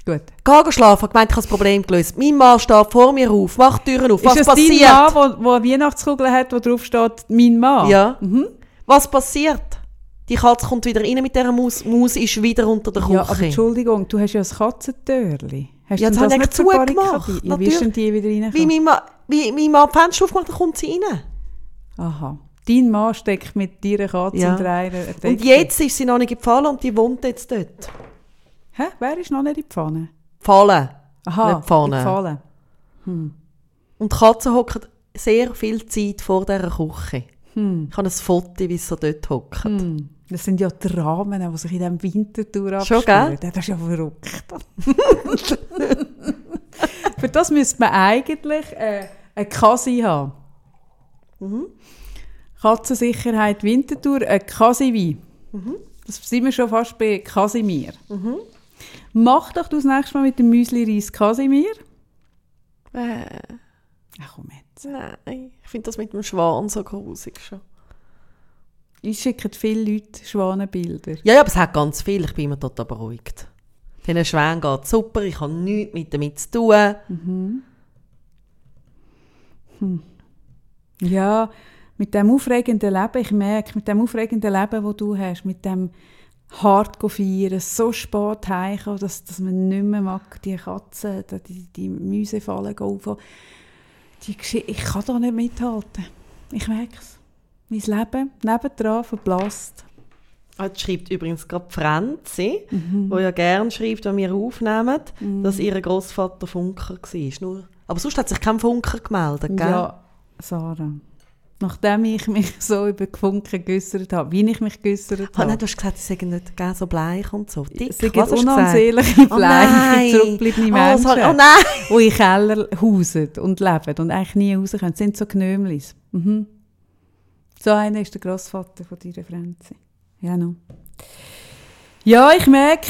Gut. Geh schlafen, gemeint, ich habe das Problem gelöst. Mein Mann steht vor mir auf, macht die Türen auf. Was ist das passiert? dein Mann, wo eine Weihnachtskugel hat, wo drauf steht, mein Mann? Ja. Mhm. Was passiert? Die Katze kommt wieder rein mit dieser Maus. Maus ist wieder unter der Küche. Ja, aber Entschuldigung, du hast ja ein Katzentürli. Hast Ja, das habe ich zugemacht? Ja, wie ist denn die wieder wie reingekommen? mein Mann, wie mein Mann die Fenster aufmacht, dann kommt sie rein. Aha. Dein Mann steckt mit deiner Katze Ja. unter einer Decke. Und jetzt ist sie noch nicht gefallen und die wohnt jetzt dort. Hä? Wer ist noch nicht in die Pfanne? Aha, Pfanne. in die Pfanne. Und die Katze hockt sehr viel Zeit vor dieser Küche. Ich habe ein Foto, wie sie so dort hockt. Hm. Das sind ja Dramen, die sich in diesem Wintertour Schon, abspielen. Das ist ja verrückt. *laughs* Für das müsste man eigentlich äh, eine Kasi haben. Mhm. Katzensicherheit Wintertour, eine Kasi-Wein. Mhm. Das sind wir schon fast bei Kasimir. Mach doch du das nächste Mal mit dem Müsli-Reis Kasimir. Äh, Ach komm jetzt. nein, ich finde das mit dem Schwan so grusig schon. Ich schicke viele Leute Schwanenbilder. Ja, ja, aber es hat ganz viel. Ich bin immer total beruhigt. Den Schwänen geht super, ich habe nichts mit damit zu tun. Ja, mit dem aufregenden Leben, ich merke, mit dem aufregenden Leben, das du hast, mit dem hart feiern, so spät heimkommen, dass, dass man nicht mehr mag, die Katzen, die, die, die Mäusefallen go auf. Die Geschi- ich kann da nicht mithalten. Ich merke es. Mein Leben nebendran verblasst. Ah, Jetzt schreibt übrigens gerade Franzi, Mhm. wo ja gerne schreibt, wenn wir aufnehmen, dass ihr Großvater Funker war. Nur, aber sonst hat sich kein Funker gemeldet, gell? Ja, Sarah. Nachdem ich mich *laughs* so über Gefunken geäussert habe, wie ich mich geäussert Ah, nein, habe. du hast gesagt, sie seien nicht gell, so bleich und so. Dick, Es sind unansehnliche, Oh bleiche, nein. *laughs* zurückgebliebene Oh, Menschen, sorry. Oh nein! die in Keller hausen und leben und eigentlich nie raus können. Das sind so Gnömlis. Mhm. So einer ist der Grossvater von deiner Franzi. Ja, no. Ja, ich merke,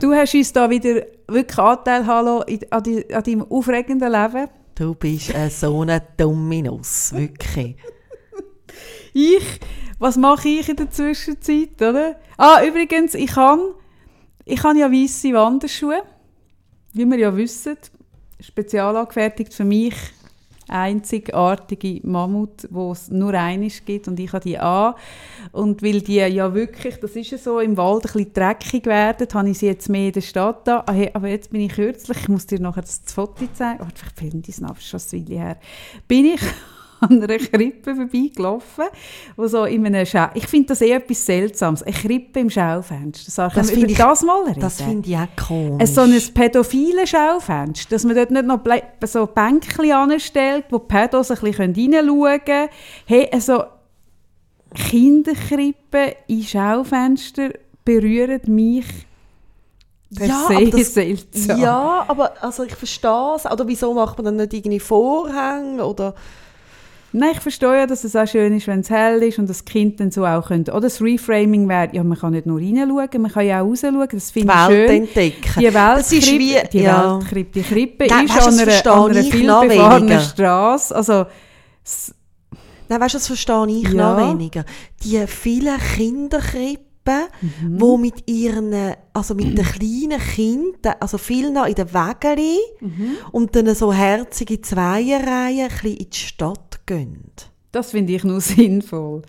du hast uns da wieder wirklich Anteil hallo, an, die, an deinem aufregenden Leben. Du bist äh, so eine dumme Nuss, wirklich. *laughs* Ich, was mache ich in der Zwischenzeit, oder? Ah, übrigens, ich habe ich ja weisse Wanderschuhe, wie wir ja wissen, spezial angefertigt für mich, einzigartige Mammut, wo es nur eines gibt und ich habe die an. Und weil die ja wirklich, das ist ja so, im Wald ein bisschen dreckig werden, habe ich sie jetzt mehr in der Stadt da. Ah, Aber jetzt bin ich kürzlich, ich muss dir nachher das Foto zeigen, oh, vielleicht finde ich es ist schon her, bin ich an einer Krippe vorbeigelaufen, wo so in einem Schau... Ich finde das eh etwas Seltsames, eine Krippe im Schaufenster. Sag, Das finde ich- das mal reden? Das finde ich auch komisch. Ein so ein pädophile Schaufenster, dass man dort nicht noch so Bänkchen anstellt, wo die Pädos ein bisschen reinschauen können. Hey, also Kinderkrippen in Schaufenster berühren mich per Ja, se aber das- seltsam. Ja, aber also ich verstehe es. Oder wieso macht man dann nicht irgendwie Vorhänge? Oder Nein, ich verstehe ja, dass es auch schön ist, wenn es hell ist und das Kind dann so auch könnte. Oder das Reframing wäre, ja, man kann nicht nur reinschauen, man kann ja auch rausschauen, das die finde ich Welt schön. entdecken. Die Welt das ist wie, die ja. Weltkrippe, die Krippe Nein, ist weißt an einer, an einer ich viel noch befahrenen weniger. Straße. Also, Nein, weißt du, das verstehe ich Ja. noch weniger. Die vielen Kinderkrippen, Mhm. wo mit ihren, also mit den kleinen Kindern, also viel noch in den Wägeli Mhm. und dann so herzige Zweierreihen ein bisschen in die Stadt gehen. das finde ich nur *laughs* sinnvoll.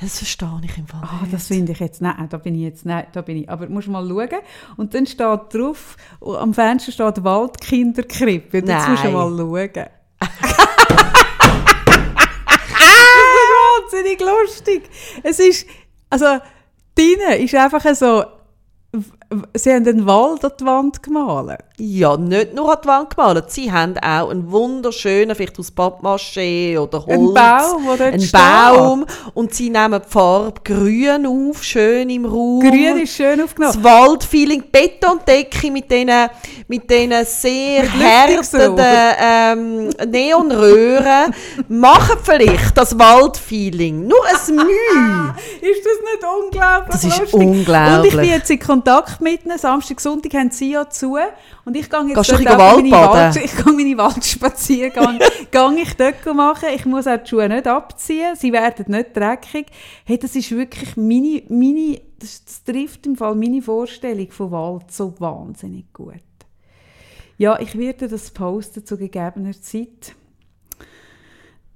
Das verstehe ich im Fall Ah, nicht. das finde ich jetzt, nein, da bin ich jetzt, nein, da bin ich, aber musst mal schauen. Und dann steht drauf, am Fenster steht Waldkinderkrippe. Jetzt musst du mal schauen. *laughs* das ist wahnsinnig lustig. Es ist, also, deine ist einfach so Sie haben den Wald an die Wand gemalt. Ja, nicht nur an die Wand gemalt. Sie haben auch einen wunderschönen, vielleicht aus Pappmaché oder Holz. Ein Baum, der dort Ein. Baum. Und sie nehmen die Farbe grün auf, schön im Raum. Grün ist schön aufgenommen. Das Waldfeeling, Betondecke mit diesen mit denen sehr Mit härtenden ähm, Neonröhren *laughs* machen vielleicht das Waldfeeling. Nur ein *laughs* Mühe. Ist das nicht unglaublich Das ist lustig? unglaublich. Und ich bin jetzt in Kontakt mit ihnen. Samstag, Sonntag haben sie ja zu. Und ich gehe jetzt Gehst dort meine? Wald, *laughs* ich gehe meine Waldspaziergang *laughs* gehe ich dort machen. Ich muss auch die Schuhe nicht abziehen. Sie werden nicht dreckig. Hey, das ist wirklich meine, meine das, das trifft im Fall meine Vorstellung von Wald so wahnsinnig gut. Ja, ich werde das posten zu gegebener Zeit.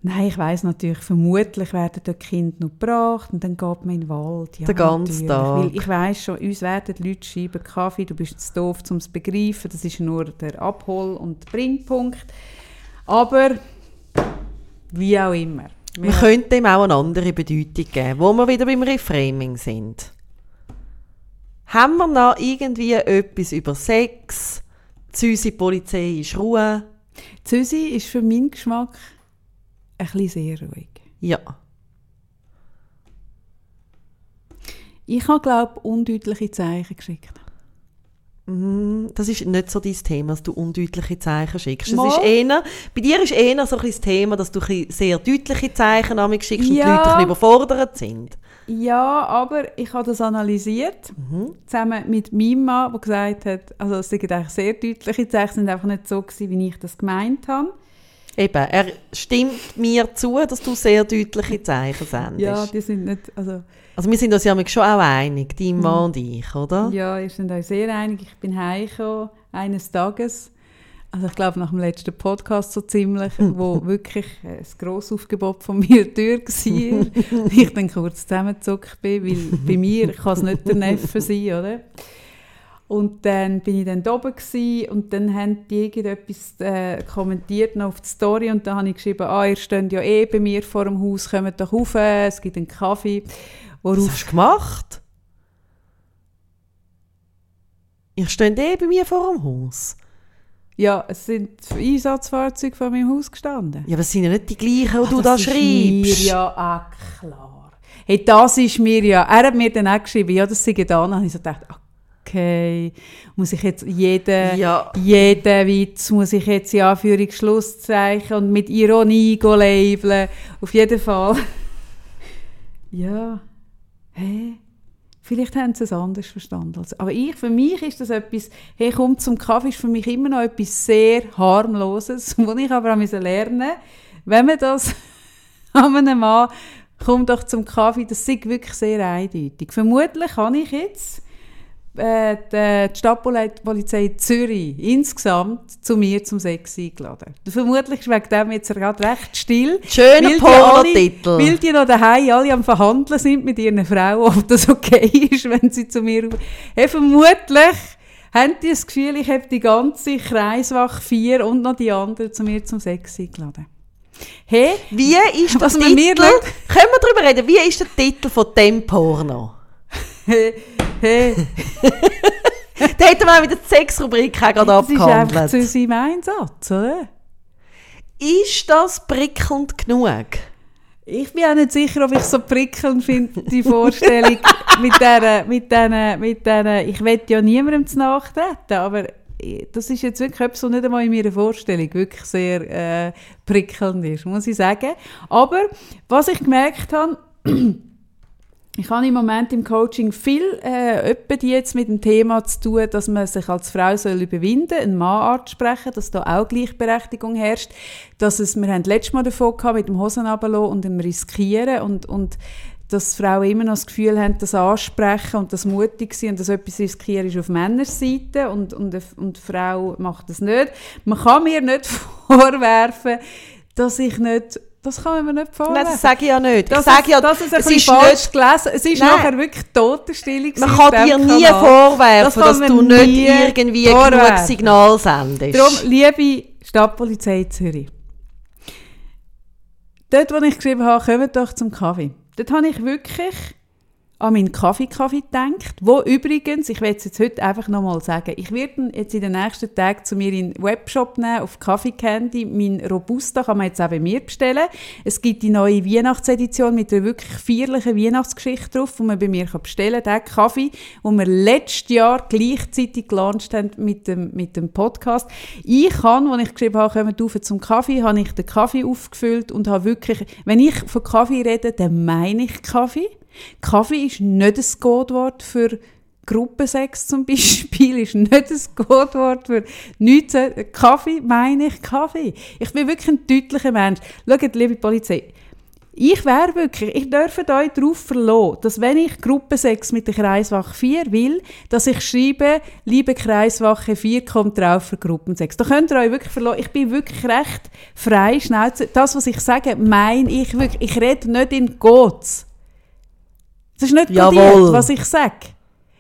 Nein, ich weiß natürlich, vermutlich werden dort Kinder noch gebracht und dann geht man in den Wald. Ja, Den ganzen. Tag. Weil ich weiß schon, uns werden die Leute schreiben, Kaffee, du bist zu doof, um es zu begreifen. Das ist nur der Abhol- und Bringpunkt. Aber wie auch immer. Man könnte ihm auch eine andere Bedeutung geben, wo wir wieder beim Reframing sind. Haben wir noch irgendwie etwas über Sex? Unsere Polizei ist Ruhe. Susi ist für meinen Geschmack ein bisschen sehr ruhig. Ja. Ich habe, glaube ich, undeutliche Zeichen geschickt. Mm, Das ist nicht so dein Thema, dass du undeutliche Zeichen schickst. Es ist eher, bei dir ist eher so ein das Thema, dass du sehr deutliche Zeichen an mich schickst und die Ja. Leute ein überfordert sind. Ja, aber ich habe das analysiert, zusammen mit meinem Mann, der gesagt hat, also es sind eigentlich sehr deutliche Zeichen, sind einfach nicht so gewesen, wie ich das gemeint habe. Eben, er stimmt mir zu, dass du sehr deutliche Zeichen sendest. Ja, die sind nicht, also also wir sind uns ja schon auch einig, dein Mann und ich, oder? ja, wir sind uns sehr einig. Ich bin heimgekommen, eines Tages, also ich glaube nach dem letzten Podcast so ziemlich, *laughs* wo wirklich ein grosses Aufgebot von mir *laughs* durch war. und *laughs* ich dann kurz zusammengezuckt bin, weil bei mir kann es nicht der Neffe sein, oder? Und dann bin ich dann da oben gewesen, und dann haben die irgendetwas äh, kommentiert noch auf die Story und dann habe ich geschrieben, ah, ihr steht ja eh bei mir vor dem Haus, kommt doch rauf, es gibt einen Kaffee. Was Worauf hast du gemacht? Ich stehe eh bei mir vor dem Haus. Ja, es sind Einsatzfahrzeuge vor meinem Haus gestanden. Ja, aber es sind ja nicht die gleichen, die Ah, du da schreibst. Mir ja ah, klar. Hey, das ist mir ja. Er hat mir dann auch geschrieben, ja, das sei. Dann habe ich so gedacht, okay, muss ich jetzt jeden, Ja. jeden Witz muss ich jetzt in Anführungsschlusszeichen und mit Ironie go labeln. Auf jeden Fall. *laughs* ja. Hä? Vielleicht haben sie es anders verstanden. als- Aber ich, für mich ist das etwas, hey, komm zum Kaffee, ist für mich immer noch etwas sehr harmloses, *laughs* wo ich aber auch lernen wenn man das *laughs* an einem Mann, komm doch zum Kaffee, das ist wirklich sehr eindeutig. Vermutlich kann ich jetzt äh, die, die Stadtpolizei Zürich insgesamt zu mir zum Sex eingeladen. Vermutlich ist wegen dem jetzt gerade recht still. Schöner Pornotitel. Weil die noch daheim alle am Verhandeln sind mit ihren Frauen, ob das okay ist, wenn sie zu mir... Hey, vermutlich haben die das Gefühl, ich habe die ganze Kreiswache 4 und noch die anderen zu mir zum Sex eingeladen. Hey, Wie ist der mir Titel? nicht- Können wir darüber reden? Wie ist der Titel von dem Porno? *laughs* hey. *laughs* Da hätten wir auch mit der Sexrubrik gerade Das ist einfach abgehandelt. zu seinem Einsatz, oder? Ist das prickelnd genug? Ich bin auch nicht sicher, ob ich so prickelnd finde, die Vorstellung *laughs* mit dieser, mit diesen, mit diesen, ich will ja niemandem zu nachtreten, aber das ist jetzt wirklich etwas, was nicht einmal in meiner Vorstellung wirklich sehr äh, prickelnd ist, muss ich sagen. Aber was ich gemerkt habe, *clears throat* ich habe im Moment im Coaching viel äh, die jetzt mit dem Thema zu tun, dass man sich als Frau soll überwinden, einen Mann anzusprechen, dass da auch Gleichberechtigung herrscht, dass es, wir haben letztes Mal davon gehabt mit dem Hosen und dem Riskieren und, und dass Frauen immer noch das Gefühl haben, das ansprechen und das mutig sind und das etwas riskieren ist auf Männerseite und, und, und die Frau macht das nicht. Man kann mir nicht *laughs* vorwerfen, dass ich nicht, das kann man mir nicht vorwerfen. Nein, das sage ich ja nicht. Das ich sage ja, das ist ein es ist falsch nicht, gelesen. Es ist Nein. nachher wirklich Totenstille man kann dir nie Kanal. vorwerfen, Das dass du nicht irgendwie genug vorwerfen. Signal sendest. Darum, liebe Stadtpolizei Zürich, dort, wo ich geschrieben habe, kommt doch zum Kaffee. Dort habe ich wirklich an meinen Kaffee-Kaffee gedacht, wo übrigens, ich werde es jetzt heute einfach nochmal sagen, ich werde ihn jetzt in den nächsten Tagen zu mir in den Webshop nehmen, auf Kaffee Candy. Mein Robusta kann man jetzt auch bei mir bestellen. Es gibt die neue Weihnachtsedition mit einer wirklich feierlichen Weihnachtsgeschichte drauf, die man bei mir kann bestellen kann. Den Kaffee, den wir letztes Jahr gleichzeitig gelauncht haben mit dem, mit dem Podcast. Ich habe, als ich geschrieben habe, kommen wir zum Kaffee, habe ich den Kaffee aufgefüllt und habe wirklich, wenn ich von Kaffee rede, dann meine ich Kaffee. Kaffee ist nicht ein Codewort für Gruppensex zum Beispiel, ist nicht ein Codewort für nichts. Kaffee meine ich Kaffee. Ich bin wirklich ein deutlicher Mensch. Schaut, liebe Polizei, ich wäre wirklich, ich dürfe euch darauf verlassen, dass wenn ich Gruppensex mit der Kreiswache 4 will, dass ich schreibe, liebe Kreiswache 4, kommt drauf für Gruppensex. Da könnt ihr euch wirklich verlassen. Ich bin wirklich recht frei, schnell. Das, was ich sage, meine ich wirklich. Ich rede nicht in Gottes. Das ist nicht Jawohl. was ich sage.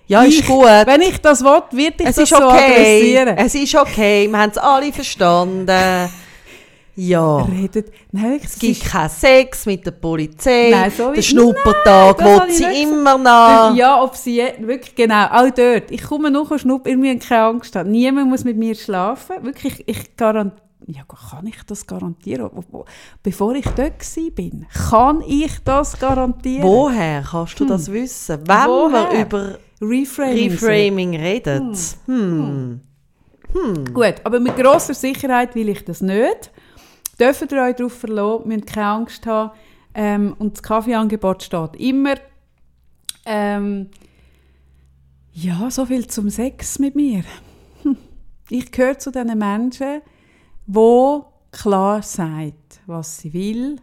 Ja, ist ich, gut. Wenn ich das will, wird ich Es das ist so okay. adressieren. Es ist okay. Wir haben es alle verstanden. Ja. Redet, nein, Es gibt keinen Sex mit der Polizei. Nein, so der Schnuppertag will ich sie immer noch. Ja, ob sie wirklich genau, auch dort. Ich komme noch schnupp, ihr müsst keine Angst haben. Niemand muss mit mir schlafen. Wirklich, ich garantiere. Ja, kann ich das garantieren? Bevor ich dort bin, kann ich das garantieren? Woher kannst du das wissen? Wenn Hm. Woher? wir über Reframing. Reframing reden. Hm. Gut, aber mit grosser Sicherheit will ich das nicht. Dürft ihr euch darauf verlassen, müsst keine Angst haben. Ähm, und das Kaffeeangebot steht immer. Ähm, ja, so viel zum Sex mit mir. Hm. *laughs* Ich gehöre zu diesen Menschen, die klar sagt, was sie will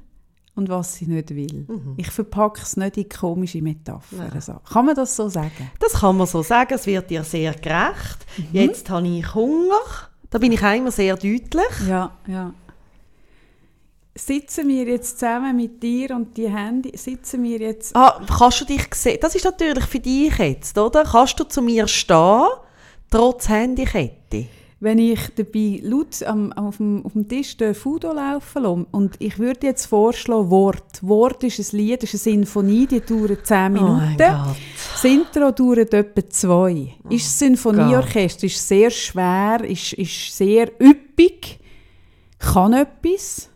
und was sie nicht will. Ich verpacke es nicht in komische Metaphern. So. Kann man das so sagen? Das kann man so sagen, es wird dir sehr gerecht. Mhm. Jetzt habe ich Hunger. Da bin ich auch immer sehr deutlich. Ja, ja. Sitzen wir jetzt zusammen mit dir und die Handy, sitzen wir jetzt... Ah, kannst du dich sehen? Das ist natürlich für dich jetzt, oder? Kannst du zu mir stehen, trotz Handykette? Wenn ich dabei laut am, auf, dem, auf dem Tisch den Fudo laufen lasse, und ich würde jetzt vorschlagen, Wort. Wort ist ein Lied, ist eine Sinfonie, die dauert 10 Oh mein Minuten. Gott. das Intro dauert etwa 2. ist das Sinfonieorchester, ist sehr schwer, ist, ist sehr üppig, kann etwas.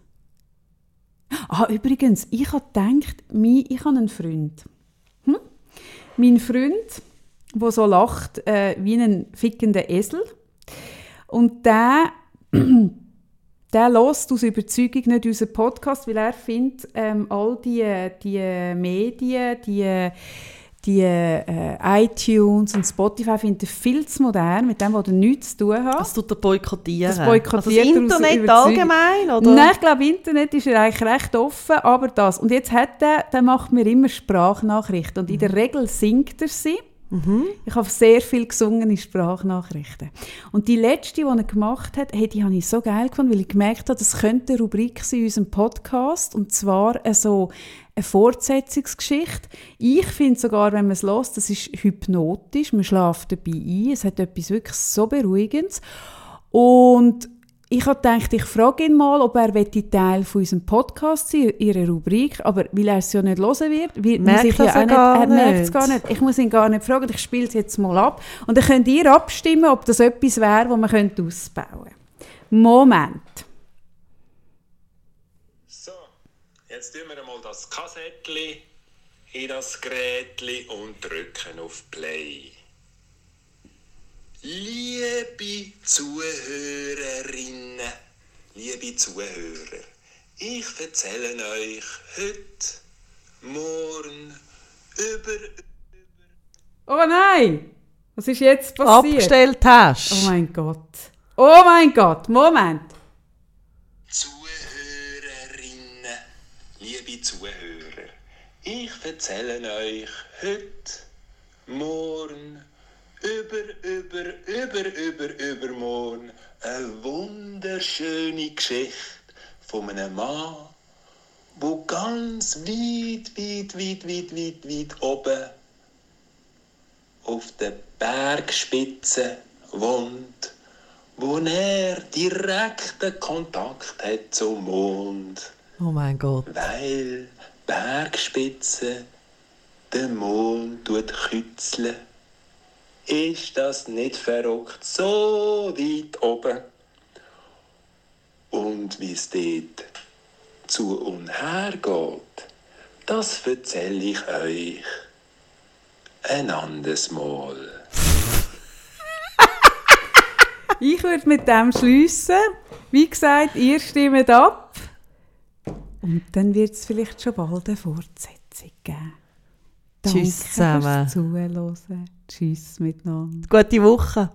Ah, übrigens, ich habe gedacht, mein, ich habe einen Freund. Hm? Mein Freund, der so lacht äh, wie ein fickender Esel. Und der, *clears throat* der lässt aus Überzeugung nicht unseren Podcast, weil er findet, ähm, all die, die Medien, die, die äh, iTunes und Spotify findet er viel zu modern, mit dem, was er nichts zu tun hat. Das tut er boykottieren. Das boykottiert also das Internet allgemein, oder? Nein, ich glaube, Internet ist er eigentlich recht offen, aber das. Und jetzt hat er, der macht mir immer Sprachnachrichten und in der Regel singt er sie. Ich habe sehr viel gesungene Sprachnachrichten. Und die letzte, die er gemacht hat, hey, die habe ich so geil gefunden, weil ich gemerkt habe, das könnte eine Rubrik sein in unserem Podcast. Und zwar so eine Fortsetzungsgeschichte. Ich finde sogar, wenn man es hört, das ist hypnotisch. Man schläft dabei ein. Es hat etwas wirklich so Beruhigendes. Und ich habe gedacht, ich frage ihn mal, ob er Teil von unserem Podcast sein, ihrer Rubrik, aber weil er es ja nicht hören wird, wird Merkt muss ich das ja auch nicht, gar er merkt es gar nicht. Ich muss ihn gar nicht fragen, ich spiele es jetzt mal ab. Und dann könnt ihr abstimmen, ob das etwas wäre, das man könnte ausbauen könnte. Moment. So, jetzt tun wir mal das Kassettli in das Gerätli und drücken auf Play. Liebe Zuhörerinnen, liebe Zuhörer, ich erzähle euch heute, morgen, über Oh nein! Was ist jetzt passiert? abgestellt hast. Oh mein Gott. Oh mein Gott, Moment. Zuhörerinnen, liebe Zuhörer, ich erzähle euch heute, morgen, über, über, über, über, übermorgen eine wunderschöne Geschichte von einem Mann, wo ganz weit, weit, weit, weit, weit, weit oben auf der Bergspitze wohnt, wo er direkten Kontakt hat zum Mond, Oh mein Gott. weil Bergspitze der Mond tut kützeln. Ist das nicht verrückt, so weit oben? Und wie es dort zu und her geht, das erzähle ich euch ein anderes Mal. Ich würde mit dem schliessen. Wie gesagt, ihr stimmt ab. Und dann wird es vielleicht schon bald eine Fortsetzung geben. Tschüss zusammen. Danke fürs Zuhören. Tschüss miteinander. Gute Woche.